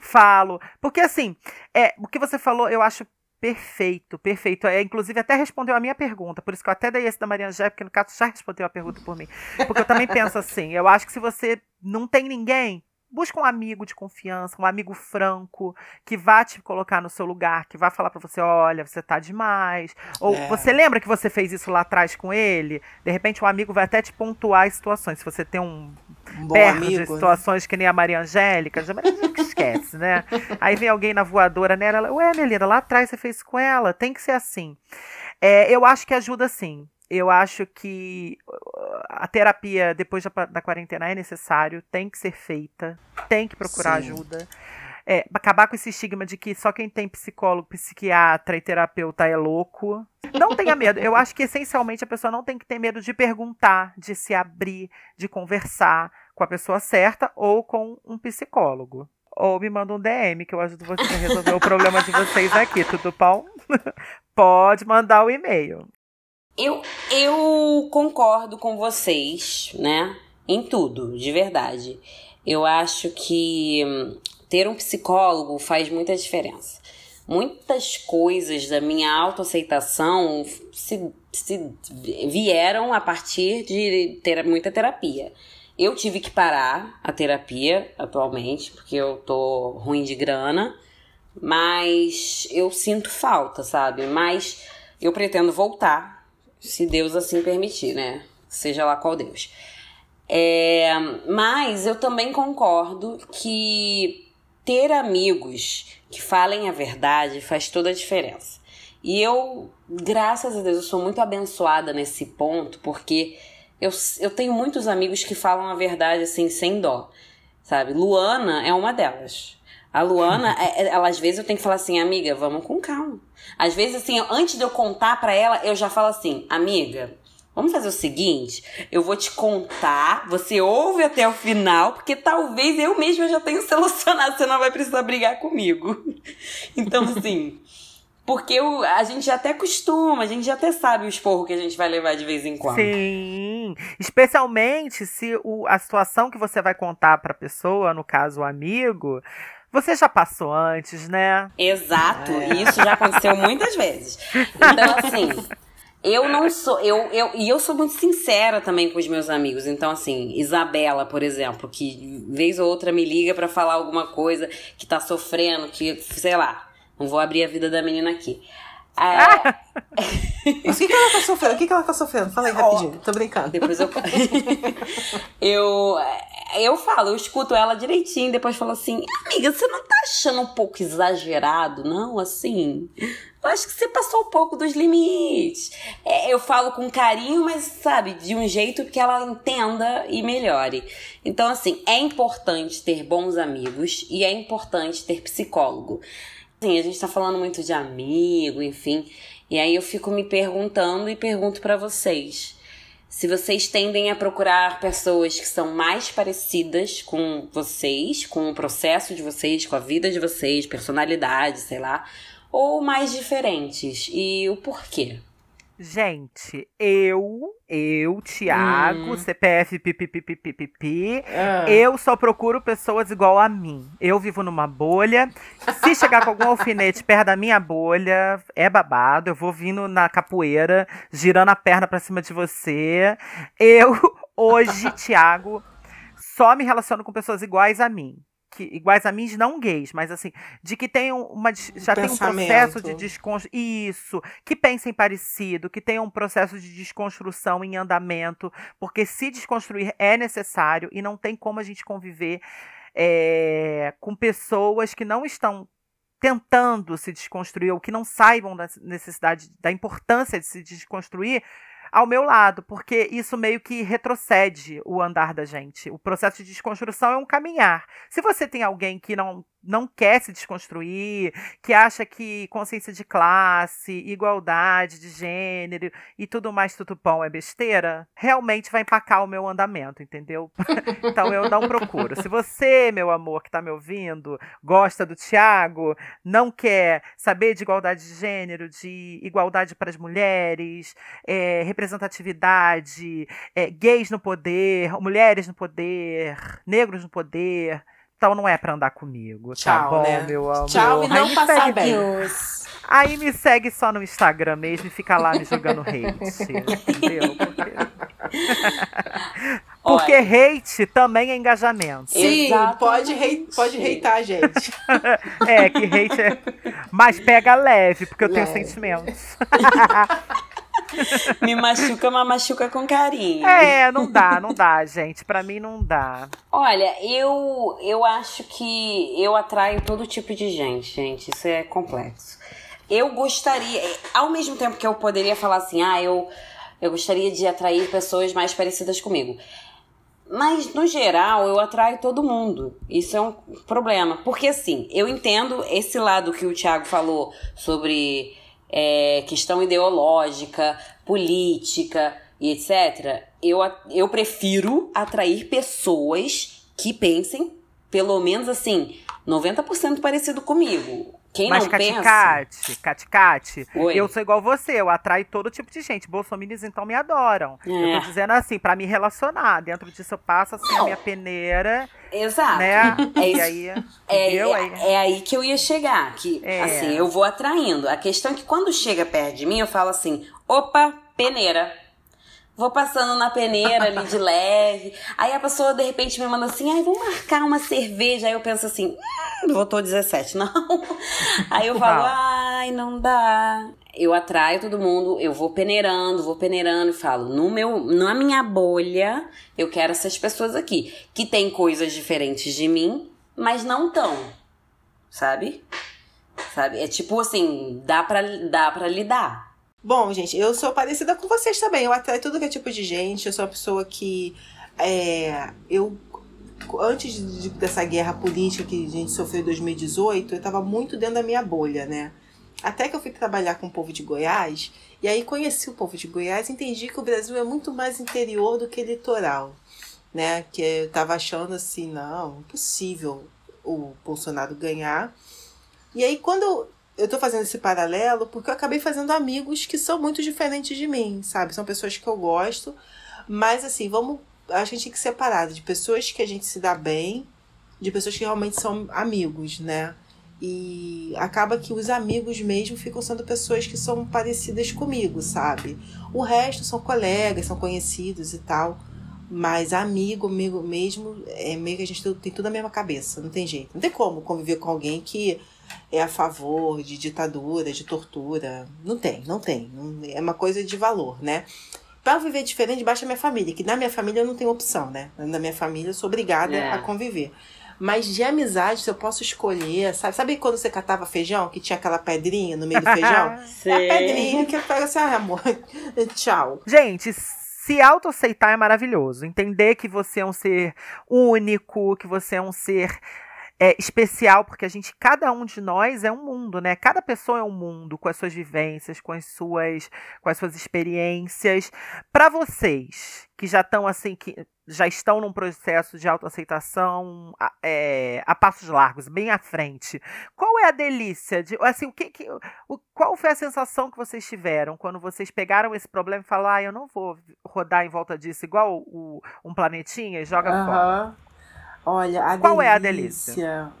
falo. Porque assim, é, o que você falou, eu acho Perfeito, perfeito. É, inclusive, até respondeu a minha pergunta. Por isso que eu até dei esse da Maria Angélica, porque no caso já respondeu a pergunta por mim. Porque eu também penso assim: eu acho que se você não tem ninguém, Busca um amigo de confiança, um amigo franco, que vá te colocar no seu lugar, que vá falar para você, olha, você tá demais. Ou é. você lembra que você fez isso lá atrás com ele? De repente um amigo vai até te pontuar as situações. Se você tem um, um perto amigo, de situações né? que nem a Maria Angélica, a Maria Angélica esquece, né? Aí vem alguém na voadora nela, ela, ué, minha linda, lá atrás você fez com ela, tem que ser assim. É, eu acho que ajuda sim eu acho que uh, a terapia depois da, da, quarentena é necessário, tem que ser feita, tem que procurar Sim. ajuda. É, acabar com esse estigma de que só quem tem psicólogo, psiquiatra e terapeuta é louco. Não tenha medo. Eu acho que essencialmente a pessoa não tem que ter medo de perguntar, de se abrir, de conversar com a pessoa certa ou com um psicólogo. Ou me manda um DM que eu ajudo você a resolver o problema de vocês aqui, tudo bom? Pode mandar o e-mail. Eu, eu concordo com vocês, né? Em tudo, de verdade. Eu acho que hum, ter um psicólogo faz muita diferença. Muitas coisas da minha autoaceitação se, se vieram a partir de ter muita terapia. Eu tive que parar a terapia atualmente, porque eu tô ruim de grana, mas eu sinto falta, sabe? Mas eu pretendo voltar se Deus assim permitir, né? Seja lá qual Deus. É, mas eu também concordo que ter amigos que falem a verdade faz toda a diferença. E eu, graças a Deus, eu sou muito abençoada nesse ponto, porque eu, eu tenho muitos amigos que falam a verdade assim, sem dó. Sabe? Luana é uma delas. A Luana, é, é, ela às vezes eu tenho que falar assim, amiga, vamos com calma. Às vezes, assim, antes de eu contar para ela, eu já falo assim, amiga, Vamos fazer o seguinte, eu vou te contar, você ouve até o final, porque talvez eu mesma já tenha solucionado, você não vai precisar brigar comigo. Então, assim, porque eu, a gente já até costuma, a gente já até sabe o esporro que a gente vai levar de vez em quando. Sim, especialmente se o, a situação que você vai contar pra pessoa, no caso o amigo, você já passou antes, né? Exato. É. Isso já aconteceu muitas vezes. Então, assim, eu não sou. Eu, eu, e eu sou muito sincera também com os meus amigos. Então, assim, Isabela, por exemplo, que vez ou outra me liga para falar alguma coisa que tá sofrendo, que, sei lá, não vou abrir a vida da menina aqui. É... Mas o que, que ela tá sofrendo? O que, que ela tá sofrendo? Fala aí rapidinho, tô brincando. Depois eu. eu eu falo, eu escuto ela direitinho, depois falo assim, amiga, você não tá achando um pouco exagerado, não? Assim, eu acho que você passou um pouco dos limites. É, eu falo com carinho, mas sabe, de um jeito que ela entenda e melhore. Então, assim, é importante ter bons amigos e é importante ter psicólogo. Assim, a gente tá falando muito de amigo, enfim, e aí eu fico me perguntando e pergunto para vocês. Se vocês tendem a procurar pessoas que são mais parecidas com vocês, com o processo de vocês, com a vida de vocês, personalidade, sei lá, ou mais diferentes. E o porquê. Gente, eu, eu, Tiago, Hum. CPF pipipipipipi, Ah. eu só procuro pessoas igual a mim. Eu vivo numa bolha. Se chegar com algum alfinete perto da minha bolha, é babado. Eu vou vindo na capoeira, girando a perna pra cima de você. Eu, hoje, Tiago, só me relaciono com pessoas iguais a mim. Que, iguais a mim, não gays, mas assim, de que tenham uma. Já tem um processo de desconstrução. Isso, que pensem parecido, que tenham um processo de desconstrução em andamento, porque se desconstruir é necessário e não tem como a gente conviver é, com pessoas que não estão tentando se desconstruir ou que não saibam da necessidade, da importância de se desconstruir ao meu lado, porque isso meio que retrocede o andar da gente. O processo de desconstrução é um caminhar. Se você tem alguém que não não quer se desconstruir, que acha que consciência de classe, igualdade de gênero e tudo mais tudo bom é besteira, realmente vai empacar o meu andamento, entendeu? então eu não procuro. Se você, meu amor, que tá me ouvindo, gosta do Tiago, não quer saber de igualdade de gênero, de igualdade para as mulheres, é, representatividade, é, gays no poder, mulheres no poder, negros no poder, então não é pra andar comigo, tá Tchau, bom, né? meu amor? Tchau e não Aí passar segue- bem. Deus. Aí me segue só no Instagram mesmo e fica lá me jogando hate, entendeu? Porque, porque hate também é engajamento. Sim, Exatamente. pode, rei, pode reitar a gente. É, que hate é... Mas pega leve, porque eu tenho Leve. sentimentos. Me machuca, mas machuca com carinho. É, não dá, não dá, gente. Pra mim não dá. Olha, eu, eu acho que eu atraio todo tipo de gente, gente. Isso é complexo. Eu gostaria, ao mesmo tempo que eu poderia falar assim, ah, eu, eu gostaria de atrair pessoas mais parecidas comigo. Mas, no geral, eu atraio todo mundo. Isso é um problema. Porque, assim, eu entendo esse lado que o Thiago falou sobre é, questão ideológica, política e etc. Eu, eu prefiro atrair pessoas que pensem, pelo menos assim, 90% parecido comigo. Quem Mas não. Caticate, Caticate, eu sou igual você, eu atraio todo tipo de gente. Bolsominions então me adoram. Eu É. tô dizendo assim, pra me relacionar. Dentro disso eu passo assim a Não. minha peneira, Exato. né? É e isso. aí, É, é, Aí- é aí que eu ia chegar. Que, É. assim, eu vou atraindo. A questão é que quando chega perto de mim, eu falo assim: opa, peneira. Vou passando na peneira ali de leve. Aí a pessoa de repente me manda assim: ai, vamos marcar uma cerveja. Aí eu penso assim: hum, votou 17, não. Aí eu falo: ai, não dá. Eu atraio todo mundo, eu vou peneirando, vou peneirando e falo: no meu, na minha bolha, eu quero essas pessoas aqui, que tem coisas diferentes de mim, mas não tão. Sabe? Sabe? É tipo assim, dá pra, dá pra lidar. Bom, gente, eu sou parecida com vocês também. Eu atraio tudo que é tipo de gente. Eu sou uma pessoa que. É, eu. Antes de- dessa guerra política que a gente sofreu em 2018, eu tava muito dentro da minha bolha, né? Até que eu fui trabalhar com o povo de Goiás. E aí conheci o povo de Goiás e entendi que o Brasil é muito mais interior do que litoral. Né? Que eu tava achando assim, não, impossível o Bolsonaro ganhar. E aí, quando eu, eu tô fazendo esse paralelo, porque eu acabei fazendo amigos que são muito diferentes de mim, sabe? São pessoas que eu gosto, mas assim, vamos. A gente tem que separar de pessoas que a gente se dá bem, de pessoas que realmente são amigos, né? E acaba que os amigos mesmo ficam sendo pessoas que são parecidas comigo, sabe? O resto são colegas, são conhecidos e tal. Mas amigo, amigo mesmo, é meio que a gente tem tudo na mesma cabeça, não tem jeito. Não tem como conviver com alguém que é a favor de ditadura, de tortura. Não tem, não tem. É uma coisa de valor, né? Pra viver diferente, basta a minha família, que na minha família eu não tenho opção, né? Na minha família eu sou obrigada É. a conviver. Mas de amizade, se eu posso escolher, sabe? Sabe quando você catava feijão, que tinha aquela pedrinha no meio do feijão? É a pedrinha que pega assim, ah, amor, tchau. Gente, se autoaceitar é maravilhoso. Entender que você é um ser único, que você é um ser é, especial, porque a gente, cada um de nós é um mundo, né? Cada pessoa é um mundo, com as suas vivências, com as suas, com as suas experiências. Para vocês que já estão assim, que já estão num processo de autoaceitação é, a passos largos, bem à frente. Qual é a delícia de, assim, o que, que o, qual foi a sensação que vocês tiveram quando vocês pegaram esse problema e falaram, ah, eu não vou rodar em volta disso igual o, um planetinha e joga uhum. fora? Olha, a qual delícia, é a delícia?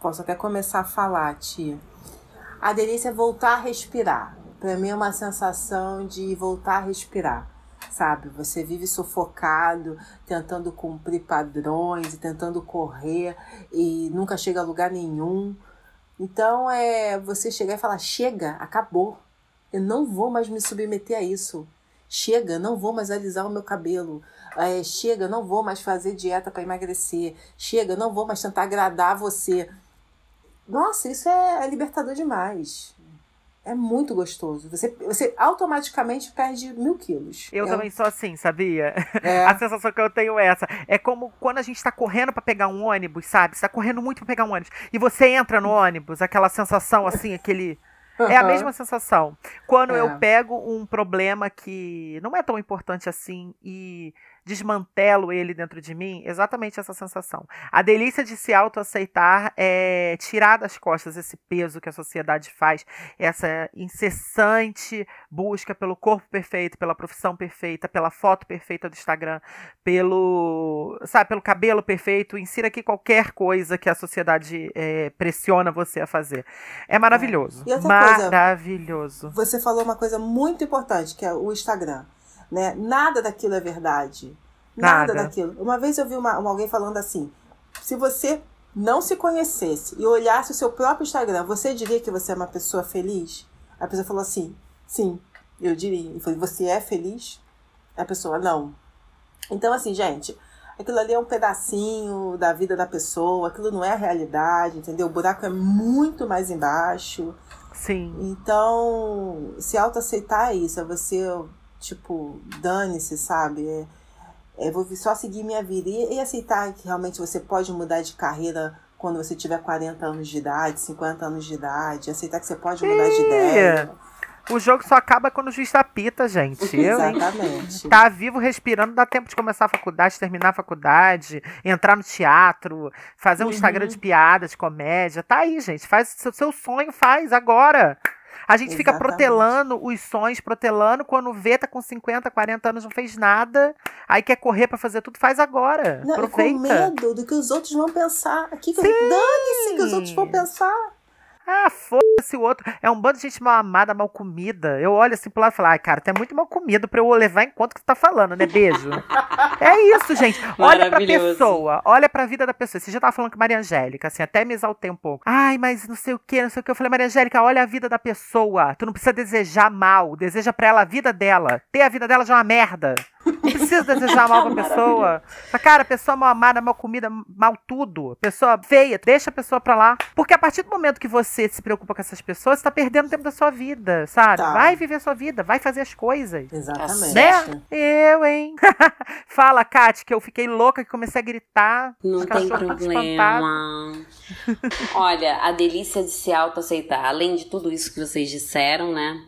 Posso até começar a falar, tia. A delícia é voltar a respirar. Para mim é uma sensação de voltar a respirar sabe? Você vive sufocado, tentando cumprir padrões tentando correr e nunca chega a lugar nenhum. Então é você chegar e falar: chega, acabou. Eu não vou mais me submeter a isso. Chega, não vou mais alisar o meu cabelo. É, chega, não vou mais fazer dieta para emagrecer. Chega, não vou mais tentar agradar você. Nossa, isso é, é libertador demais. É muito gostoso. Você, você automaticamente perde mil quilos. Eu é também sou assim, sabia? É. A sensação que eu tenho é essa. É como quando a gente tá correndo para pegar um ônibus, sabe? Você tá correndo muito para pegar um ônibus. E você entra no ônibus, aquela sensação assim, aquele. É a mesma sensação. Quando é. eu pego um problema que não é tão importante assim e desmantelo ele dentro de mim, exatamente essa sensação. A delícia de se autoaceitar é tirar das costas esse peso que a sociedade faz, essa incessante busca pelo corpo perfeito, pela profissão perfeita, pela foto perfeita do Instagram, pelo, sabe, pelo cabelo perfeito, insira aqui qualquer coisa que a sociedade é, pressiona você a fazer. É maravilhoso. É. maravilhoso. Coisa, você falou uma coisa muito importante, que é o Instagram né? Nada daquilo é verdade. Nada, Nada. daquilo. Uma vez eu vi uma, uma, alguém falando assim: se você não se conhecesse e olhasse o seu próprio Instagram, você diria que você é uma pessoa feliz? A pessoa falou assim: sim, eu diria. E falei: você é feliz? A pessoa: não. Então, assim, gente, aquilo ali é um pedacinho da vida da pessoa, aquilo não é a realidade, entendeu? O buraco é muito mais embaixo. Sim. Então, se autoaceitar é isso, é você tipo, dane-se, sabe? É, é, vou só seguir minha vida. E, e, aceitar que realmente você pode mudar de carreira quando você tiver 40 anos de idade, 50 anos de idade. Aceitar que você pode mudar de ideia. O jogo só acaba quando o juiz apita, gente. Eu, Exatamente. Hein? Tá vivo, respirando, dá tempo de começar a faculdade, terminar a faculdade, entrar no teatro, fazer um uhum. Instagram de piadas, de comédia. Tá aí, gente. Faz o seu sonho, faz agora. A gente Exatamente. fica protelando os sonhos, protelando, quando vê, tá com 50, 40 anos, não fez nada, aí quer correr para fazer tudo, faz agora. Não, Aproveita. Com medo do que os outros vão pensar. Aqui, dane-se que os outros vão pensar. Ah, foda-se o outro. É um bando de gente mal amada, mal comida. Eu olho assim pro lado e falo, ai, cara, tu é muito mal comido pra eu levar em conta que tu tá falando, né? Beijo. é isso, gente. Olha pra pessoa. Olha pra vida da pessoa. Você já tava falando com Maria Angélica, assim, até me exaltei um pouco. Ai, mas não sei o que, não sei o que. Eu falei, Maria Angélica, olha a vida da pessoa. Tu não precisa desejar mal. Deseja pra ela a vida dela. Ter a vida dela já é uma merda. Não precisa desejar mal pra pessoa. Cara, pessoa mal amada, mal comida, mal tudo. Pessoa feia, deixa a pessoa pra lá. Porque a partir do momento que você se preocupa com essas pessoas, você tá perdendo tempo da sua vida, sabe? Tá. Vai viver a sua vida, vai fazer as coisas. Exatamente. Né? Eu, hein? Fala, Kate, que eu fiquei louca, que comecei a gritar. Não tem problema. Olha, a delícia de se autoaceitar. Além de tudo isso que vocês disseram, né?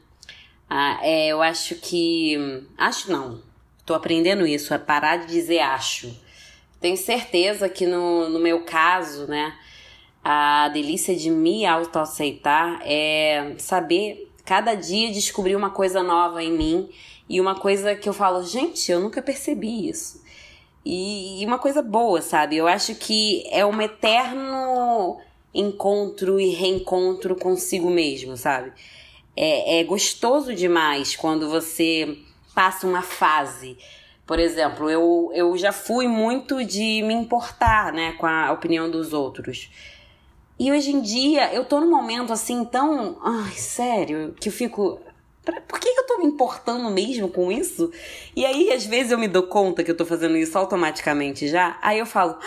Ah, é, eu acho que. Acho não Tô aprendendo isso, é parar de dizer acho. Tenho certeza que no, no meu caso, né, a delícia de me autoaceitar é saber cada dia descobrir uma coisa nova em mim e uma coisa que eu falo, gente, eu nunca percebi isso. E, e uma coisa boa, sabe? Eu acho que é um eterno encontro e reencontro consigo mesmo, sabe? É, é gostoso demais quando você passa uma fase. Por exemplo, eu, eu já fui muito de me importar, né, com a opinião dos outros. E hoje em dia eu tô num momento assim tão. Ai, sério, que eu fico. Por que eu tô me importando mesmo com isso? E aí, às vezes, eu me dou conta que eu tô fazendo isso automaticamente já. Aí eu falo,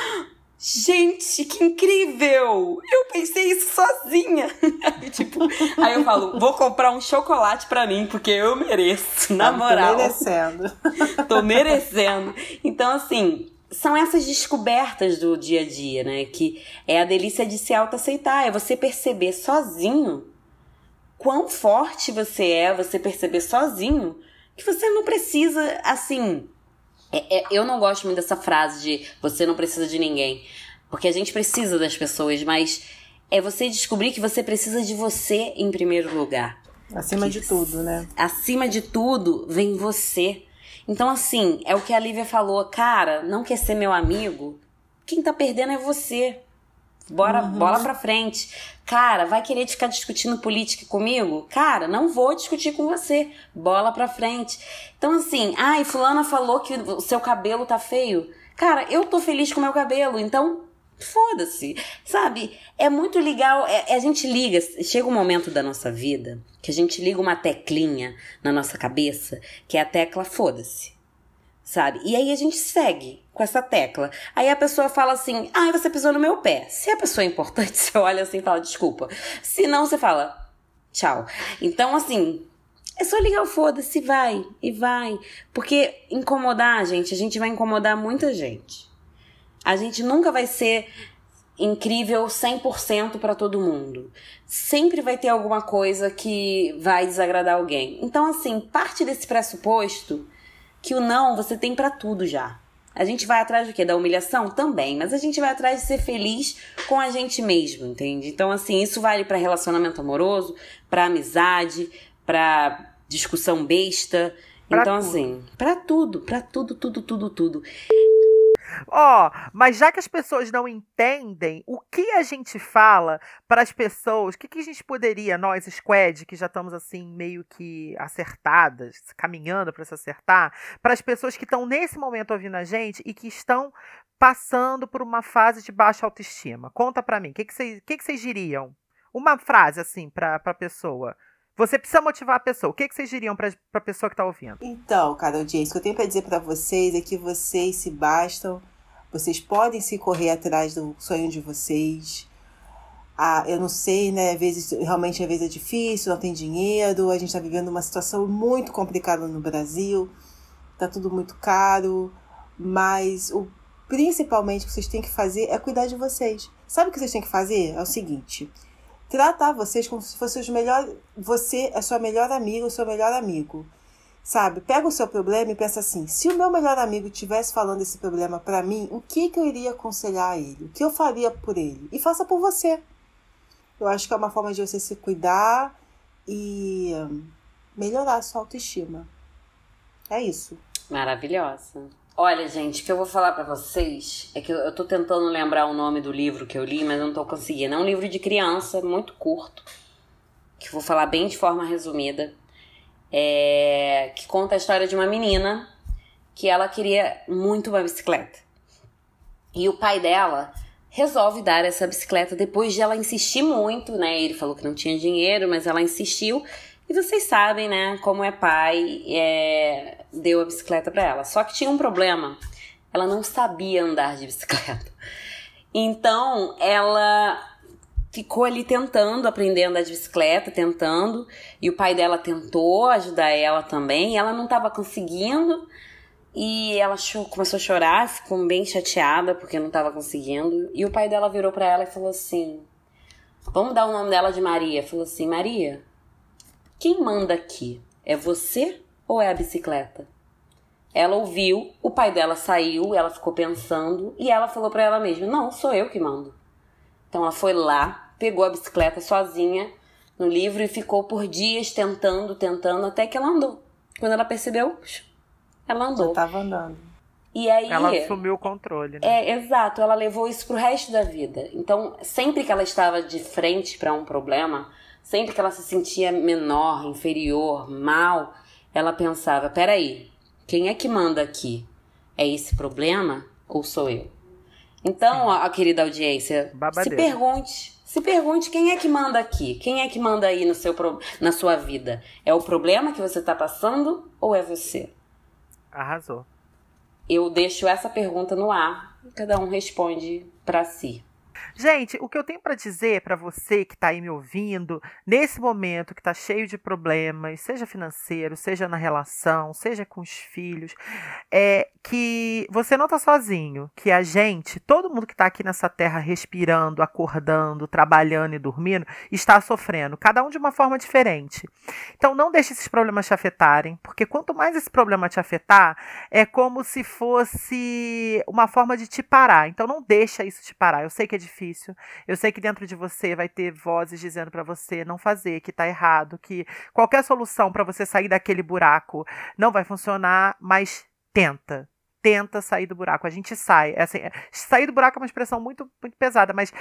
Gente, que incrível! Eu pensei isso sozinha. aí, tipo, aí eu falo, vou comprar um chocolate para mim, porque eu mereço, na moral. Tô merecendo. Tô merecendo. Então, assim, são essas descobertas do dia a dia, né? Que é a delícia de se autoaceitar, é você perceber sozinho quão forte você é, você perceber sozinho que você não precisa, assim, É, é, eu não gosto muito dessa frase de você não precisa de ninguém. Porque a gente precisa das pessoas, mas é você descobrir que você precisa de você em primeiro lugar. Acima que, de tudo, né? Acima de tudo, vem você. Então, assim, é o que a Lívia falou. Cara, não quer ser meu amigo? Quem tá perdendo é você. Bora, uhum. bola pra frente. Cara, vai querer ficar discutindo política comigo? Cara, não vou discutir com você. Bola pra frente. Então, assim, ai, fulana falou que o seu cabelo tá feio. Cara, eu tô feliz com o meu cabelo, então foda-se. Sabe? É muito legal. É, é, a gente liga. Chega um momento da nossa vida que a gente liga uma teclinha na nossa cabeça, que é a tecla foda-se. Sabe? E aí a gente segue com essa tecla. Aí a pessoa fala assim: ah, você pisou no meu pé. Se a pessoa é importante, você olha assim e fala desculpa. Se não, você fala tchau. Então, assim, é só ligar o foda-se, vai e vai. Porque incomodar, gente, a gente vai incomodar muita gente. A gente nunca vai ser incrível 100% para todo mundo. Sempre vai ter alguma coisa que vai desagradar alguém. Então, assim, parte desse pressuposto que o não você tem para tudo já. A gente vai atrás do quê? Da humilhação? Também, mas a gente vai atrás de ser feliz com a gente mesmo, entende? Então, assim, isso vale para relacionamento amoroso, para amizade, para discussão besta. Pra então, tudo. assim, para tudo, para tudo, tudo, tudo, tudo. Ó, oh, mas já que as pessoas não entendem, o que a gente fala para as pessoas? O que, que a gente poderia, nós, Squad, que já estamos assim meio que acertadas, caminhando para se acertar, para as pessoas que estão nesse momento ouvindo a gente e que estão passando por uma fase de baixa autoestima? Conta para mim, o que, vocês, que, que vocês diriam? Uma frase assim para a pessoa. Você precisa motivar a pessoa. O que, que vocês diriam para a pessoa que está ouvindo? Então, Carol Dias, o que eu tenho para dizer para vocês é que vocês se bastam, vocês podem se correr atrás do sonho de vocês. Ah, eu não sei, né? Às vezes, realmente, às vezes é difícil, não tem dinheiro. A gente está vivendo uma situação muito complicada no Brasil. Tá tudo muito caro. Mas o principalmente que vocês têm que fazer é cuidar de vocês. Sabe o que vocês têm que fazer? É o seguinte: tratar vocês como se fosse os melhor, você é sua melhor amiga, o seu melhor amigo. Sabe? Pega o seu problema e pensa assim: se o meu melhor amigo estivesse falando esse problema para mim, o que, que eu iria aconselhar a ele? O que eu faria por ele? E faça por você. Eu acho que é uma forma de você se cuidar e melhorar a sua autoestima. É isso. Maravilhosa. Olha, gente, o que eu vou falar para vocês é que eu, eu tô tentando lembrar o nome do livro que eu li, mas eu não tô conseguindo. É um livro de criança, muito curto, que eu vou falar bem de forma resumida, é, que conta a história de uma menina que ela queria muito uma bicicleta. E o pai dela resolve dar essa bicicleta depois de ela insistir muito, né? Ele falou que não tinha dinheiro, mas ela insistiu e vocês sabem, né, como é pai, é, deu a bicicleta para ela. Só que tinha um problema. Ela não sabia andar de bicicleta. Então, ela ficou ali tentando aprender a andar de bicicleta, tentando, e o pai dela tentou ajudar ela também, ela não estava conseguindo, e ela começou a chorar, ficou bem chateada porque não estava conseguindo, e o pai dela virou para ela e falou assim: "Vamos dar o nome dela de Maria". Falou assim: "Maria, quem manda aqui? É você ou é a bicicleta? Ela ouviu, o pai dela saiu, ela ficou pensando e ela falou para ela mesma: Não, sou eu que mando. Então ela foi lá, pegou a bicicleta sozinha no livro e ficou por dias tentando, tentando, até que ela andou. Quando ela percebeu, ela andou. Já tava andando. E aí. Ela assumiu o controle, né? É, exato. Ela levou isso pro resto da vida. Então, sempre que ela estava de frente para um problema, Sempre que ela se sentia menor, inferior, mal, ela pensava: peraí, quem é que manda aqui? É esse problema ou sou eu? Então, a, querida audiência, Babadeira. se pergunte. Se pergunte quem é que manda aqui, quem é que manda aí no seu, na sua vida. É o problema que você está passando ou é você? Arrasou. Eu deixo essa pergunta no ar e cada um responde para si. Gente, o que eu tenho para dizer para você que está aí me ouvindo, nesse momento que está cheio de problemas, seja financeiro, seja na relação, seja com os filhos, é que você não está sozinho, que a gente, todo mundo que está aqui nessa terra respirando, acordando, trabalhando e dormindo, está sofrendo, cada um de uma forma diferente. Então não deixe esses problemas te afetarem, porque quanto mais esse problema te afetar, é como se fosse uma forma de te parar. Então não deixa isso te parar. Eu sei que é difícil. Eu sei que dentro de você vai ter vozes dizendo para você não fazer, que tá errado, que qualquer solução para você sair daquele buraco não vai funcionar, mas tenta. Tenta sair do buraco. A gente sai. É assim, sair do buraco é uma expressão muito, muito pesada, mas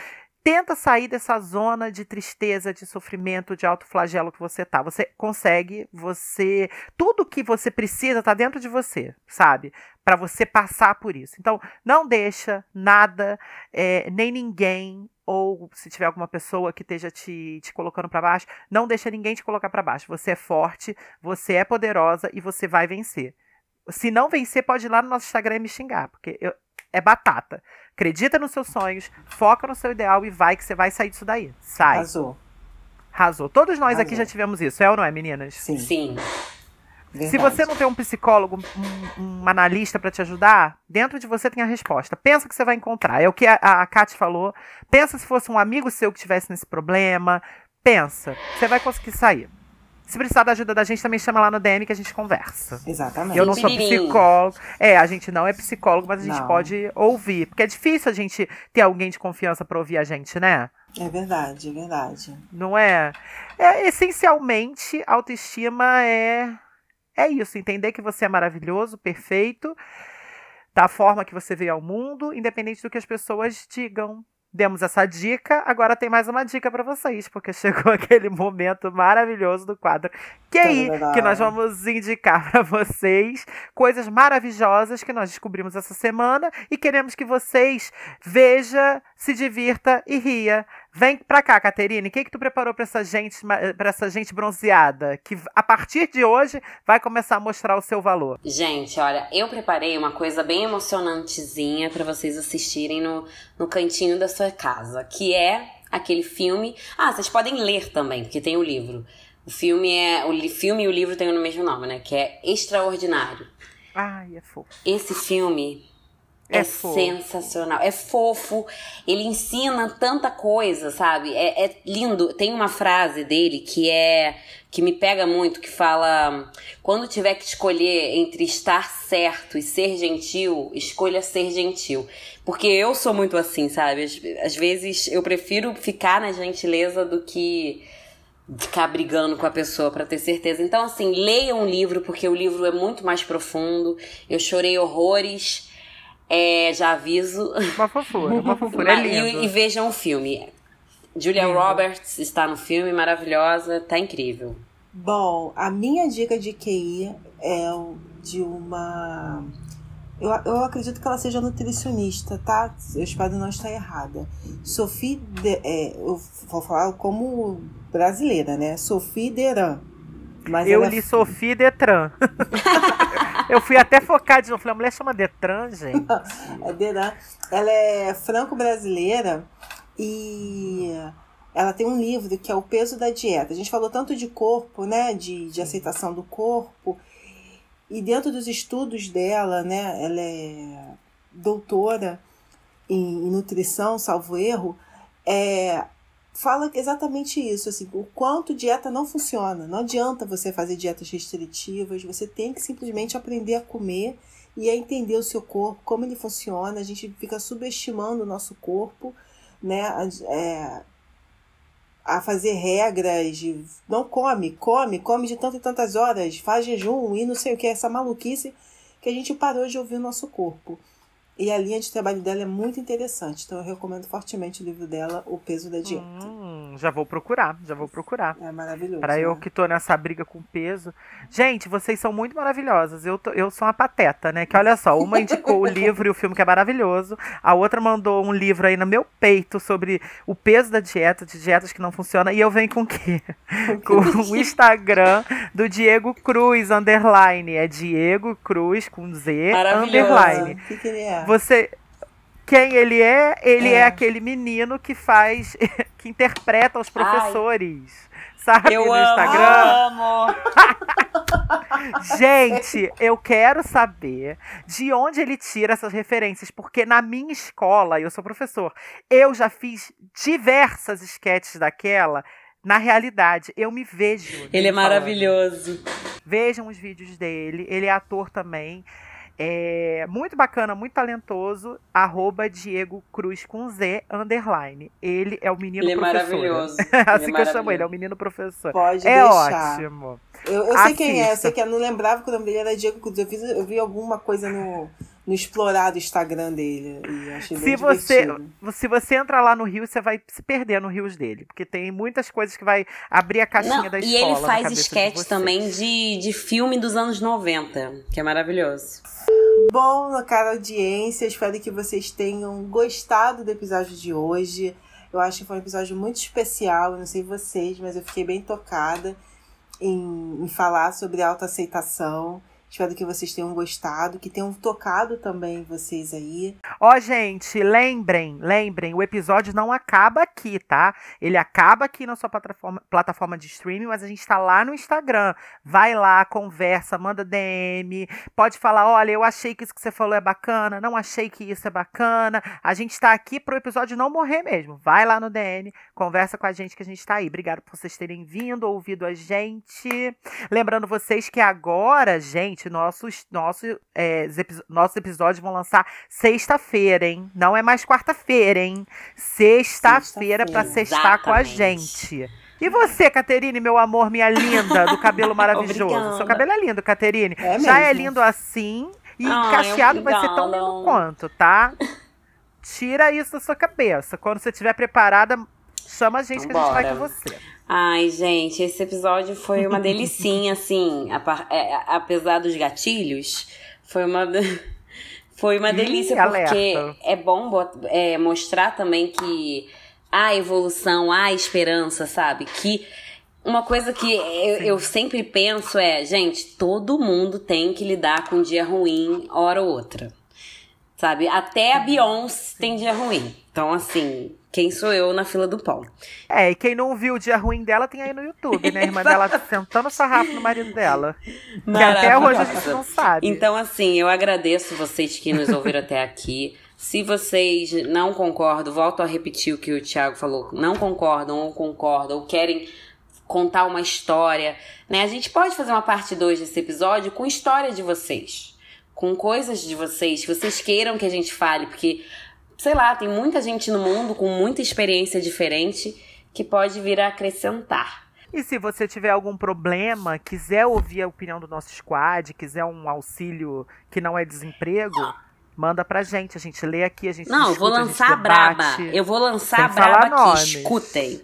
tenta sair dessa zona de tristeza, de sofrimento, de autoflagelo que você tá. Você consegue, você. Tudo que você precisa tá dentro de você, sabe? Para você passar por isso. Então, não deixa nada, é, nem ninguém. Ou se tiver alguma pessoa que esteja te, te colocando para baixo, não deixa ninguém te colocar para baixo. Você é forte, você é poderosa e você vai vencer. Se não vencer, pode ir lá no nosso Instagram e me xingar, porque eu, é batata. Acredita nos seus sonhos, foca no seu ideal e vai que você vai sair disso daí. Sai. Arrasou. Arrasou. Todos nós Arrasou. aqui já tivemos isso, é ou não é, meninas? Sim. Sim. Se você não tem um psicólogo, um, um analista para te ajudar, dentro de você tem a resposta. Pensa que você vai encontrar. É o que a, a Kate falou. Pensa se fosse um amigo seu que tivesse nesse problema. Pensa. Você vai conseguir sair. Se precisar da ajuda da gente, também chama lá no DM que a gente conversa. Exatamente. Eu não sou psicólogo. É, a gente não é psicólogo, mas a gente Não. pode ouvir. Porque é difícil a gente ter alguém de confiança para ouvir a gente, né? É verdade, é verdade. Não é? É essencialmente autoestima é é isso, entender que você é maravilhoso, perfeito, da forma que você veio ao mundo, independente do que as pessoas digam. Demos essa dica, agora tem mais uma dica para vocês, porque chegou aquele momento maravilhoso do quadro. Que é aí que nós vamos indicar para vocês coisas maravilhosas que nós descobrimos essa semana e queremos que vocês veja, se divirta e ria. Vem pra cá, Caterine. O que, que tu preparou pra essa gente, para essa gente bronzeada? Que a partir de hoje vai começar a mostrar o seu valor. Gente, olha, eu preparei uma coisa bem emocionantezinha pra vocês assistirem no, no cantinho da sua casa, que é aquele filme. Ah, vocês podem ler também, porque tem o livro. O filme é. O filme e o livro têm o mesmo nome, né? Que é Extraordinário. Ai, é fofo. Esse filme é, É sensacional. É fofo. Ele ensina tanta coisa, sabe? É, é lindo. Tem uma frase dele que é que me pega muito, que fala: quando tiver que escolher entre estar certo e ser gentil, escolha ser gentil. Porque eu sou muito assim, sabe? Às, às vezes eu prefiro ficar na gentileza do que ficar brigando com a pessoa pra ter certeza. Então, assim, leiam um livro, porque o livro é muito mais profundo. Eu chorei horrores. É, já aviso. Uma fofura, uma fofura. É lindo. e, e vejam o filme. Julia Lindo. Roberts está no filme, maravilhosa, tá incrível. Bom, a minha dica de QI é o- de uma. Eu, eu acredito que ela seja nutricionista, tá? Eu espero não estar errada. Sophie. De, é, eu vou falar como brasileira, né? Sophie Deran. Mas Eu ela é li Sofia Detran. eu fui até focar de novo. Falei, a mulher chama Detran, gente. É Deran. Ela é franco-brasileira e ela tem um livro que é O Peso da Dieta. A gente falou tanto de corpo, né? De, de aceitação do corpo. E dentro dos estudos dela, né? Ela é doutora em, em nutrição, salvo erro. É, fala exatamente isso, assim, o quanto dieta não funciona. Não adianta você fazer dietas restritivas, você tem que simplesmente aprender a comer e a entender o seu corpo, como ele funciona. A gente fica subestimando o nosso corpo, né? É, a fazer regras de não come, come, come de tantas e tantas horas, faz jejum e não sei o que, essa maluquice que a gente parou de ouvir o nosso corpo. E a linha de trabalho dela é muito interessante, então eu recomendo fortemente o livro dela, O Peso da Dieta. Hum, já vou procurar, já vou procurar. É maravilhoso. Para eu né? que tô nessa briga com peso. Gente, vocês são muito maravilhosas. Eu, tô- eu sou uma pateta, né? Que olha só, uma indicou o livro e o filme que é maravilhoso. A outra mandou um livro aí no meu peito sobre o peso da dieta, de dietas que não funcionam. E eu venho com o quê? Com o Instagram do Diego Cruz, underline. É Diego Cruz com Z, Maravilhoso. underline. O que, que ele é? Você. Quem ele é? Ele é, É. aquele menino que faz, que interpreta os professores. Sabe, Eu no amo, Instagram. amo. Gente, eu quero saber de onde ele tira essas referências, porque na minha escola, eu sou professor, eu já fiz diversas sketches daquela. Na realidade, eu me vejo. Ele é nele falando. maravilhoso. Vejam os vídeos dele. Ele é ator também. É muito bacana, muito talentoso. Arroba Diego Cruz com Z, underline. Ele é o menino Ele é professor. maravilhoso. assim Ele que é eu chamo ele, é o menino professor. Pode É deixar. ótimo. Eu, eu sei quem é, eu sei que eu não lembrava que o nome dele era Diego Cruz. Eu, fiz, eu vi alguma coisa no, no explorar do Instagram dele. E achei bem Se você, divertido. se você entrar lá no Rio, você vai se perder no Rios dele. Porque tem muitas coisas que vai abrir a caixinha Não, da e escola. ele na faz de sketch vocês. também de, de filme dos anos 90, que é maravilhoso. Bom, cara audiência, espero que vocês tenham gostado do episódio de hoje. Eu acho que foi um episódio muito especial, eu não sei vocês, mas eu fiquei bem tocada em, em falar sobre autoaceitação. Espero que vocês tenham gostado, que tenham tocado também vocês aí. Ó, gente, lembrem, lembrem, o episódio não acaba aqui, tá? Ele acaba aqui na sua plataforma, plataforma de streaming, mas a gente tá lá no Instagram. Vai lá, conversa, manda DM, pode falar, olha, eu achei que isso que você falou é bacana, não achei que isso é bacana. A gente tá aqui pro episódio não morrer mesmo. Vai lá no DM, conversa com a gente que a gente tá aí. Obrigado por vocês terem vindo, ouvido a gente. Lembrando vocês que agora, gente, nossos, nossos, é, nossos episódios vão lançar sexta-feira, hein? Não é mais quarta-feira, hein? Sexta-feira pra Sexta-feira. sextar com a gente. E você, Caterine, meu amor, minha linda, do cabelo maravilhoso? Seu cabelo é lindo, Caterine. É Já é lindo assim e Ai, cacheado vai ser tão lindo quanto, tá? Tira isso da sua cabeça. Quando você estiver preparada, chama a gente que a gente vai com você. Ai, gente, esse episódio foi uma delicinha, assim, é, a- apesar dos gatilhos, foi uma foi uma Ih, delícia porque alerta. é bom é, mostrar também que há evolução, há esperança, sabe? Que uma coisa que eu, eu sempre penso é, gente, todo mundo tem que lidar com um dia ruim, hora ou outra. Sabe? Até a Beyoncé tem dia ruim. Então, assim, quem sou eu na fila do pão? É, e quem não viu o dia ruim dela tem aí no YouTube, né? A irmã dela sentando o sarrafo no marido dela. Que até hoje a gente não sabe. Então, assim, eu agradeço vocês que nos ouviram até aqui. Se vocês não concordam, volto a repetir o que o Thiago falou, não concordam ou concordam, ou querem contar uma história, né? A gente pode fazer uma parte 2 desse episódio com história de vocês, com coisas de vocês, que vocês queiram que a gente fale, porque, sei lá, tem muita gente no mundo com muita experiência diferente que pode vir a acrescentar. E se você tiver algum problema, quiser ouvir a opinião do nosso squad, quiser um auxílio que não é desemprego, manda pra gente. A gente lê aqui, a gente Não, eu vou discute, gente lançar a braba. Eu vou lançar a braba aqui. nomes. Escutem.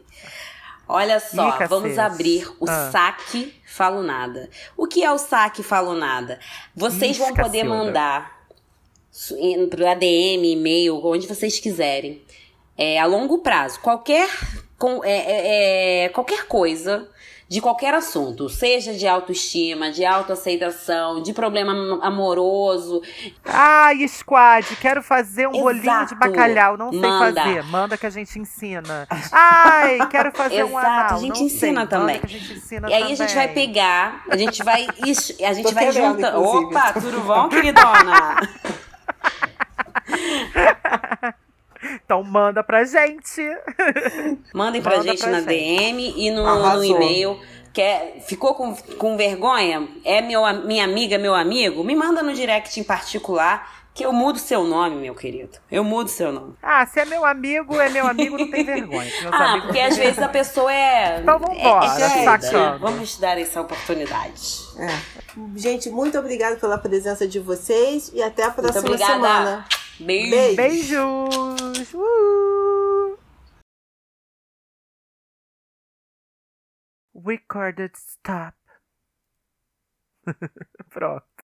Olha só, Ih, vamos abrir o Ah. saque Falo Nada. O que é o saque Falo Nada? Vocês Ih, vão poder Cacilda. mandar pro ADM, e-mail, onde vocês quiserem. É, a longo prazo. Qualquer, com- é, é, é, qualquer coisa de qualquer assunto, seja de autoestima, de autoaceitação, de problema am- amoroso, Ai, squad, quero fazer um bolinho de Exato. bacalhau. Não sei Manda. fazer. Manda que a gente ensina. Ai, quero fazer um Exato, anal. a gente não ensina sei. Manda também. que a gente ensina E aí a gente vai também. pegar, a gente vai. A gente Tô vai inclusive. Opa, tudo bom, queridona? Então manda pra gente. Mandem pra Manda gente pra na gente. DM e no, no e-mail. Quer, ficou com, com vergonha? É meu, minha amiga, meu amigo? Me manda no direct em particular que eu mudo seu nome, meu querido. Eu mudo seu nome. Ah, se é meu amigo, é meu amigo, não tem vergonha. Ah, porque não às vezes a pessoa é. Então vambora, é, é sacando. tímida, né? Vamos dar essa oportunidade. É. Gente, muito obrigada pela presença de vocês e até a próxima semana. Beijo. Beijo. Beijos! Uh! Recorded stop. Pronto.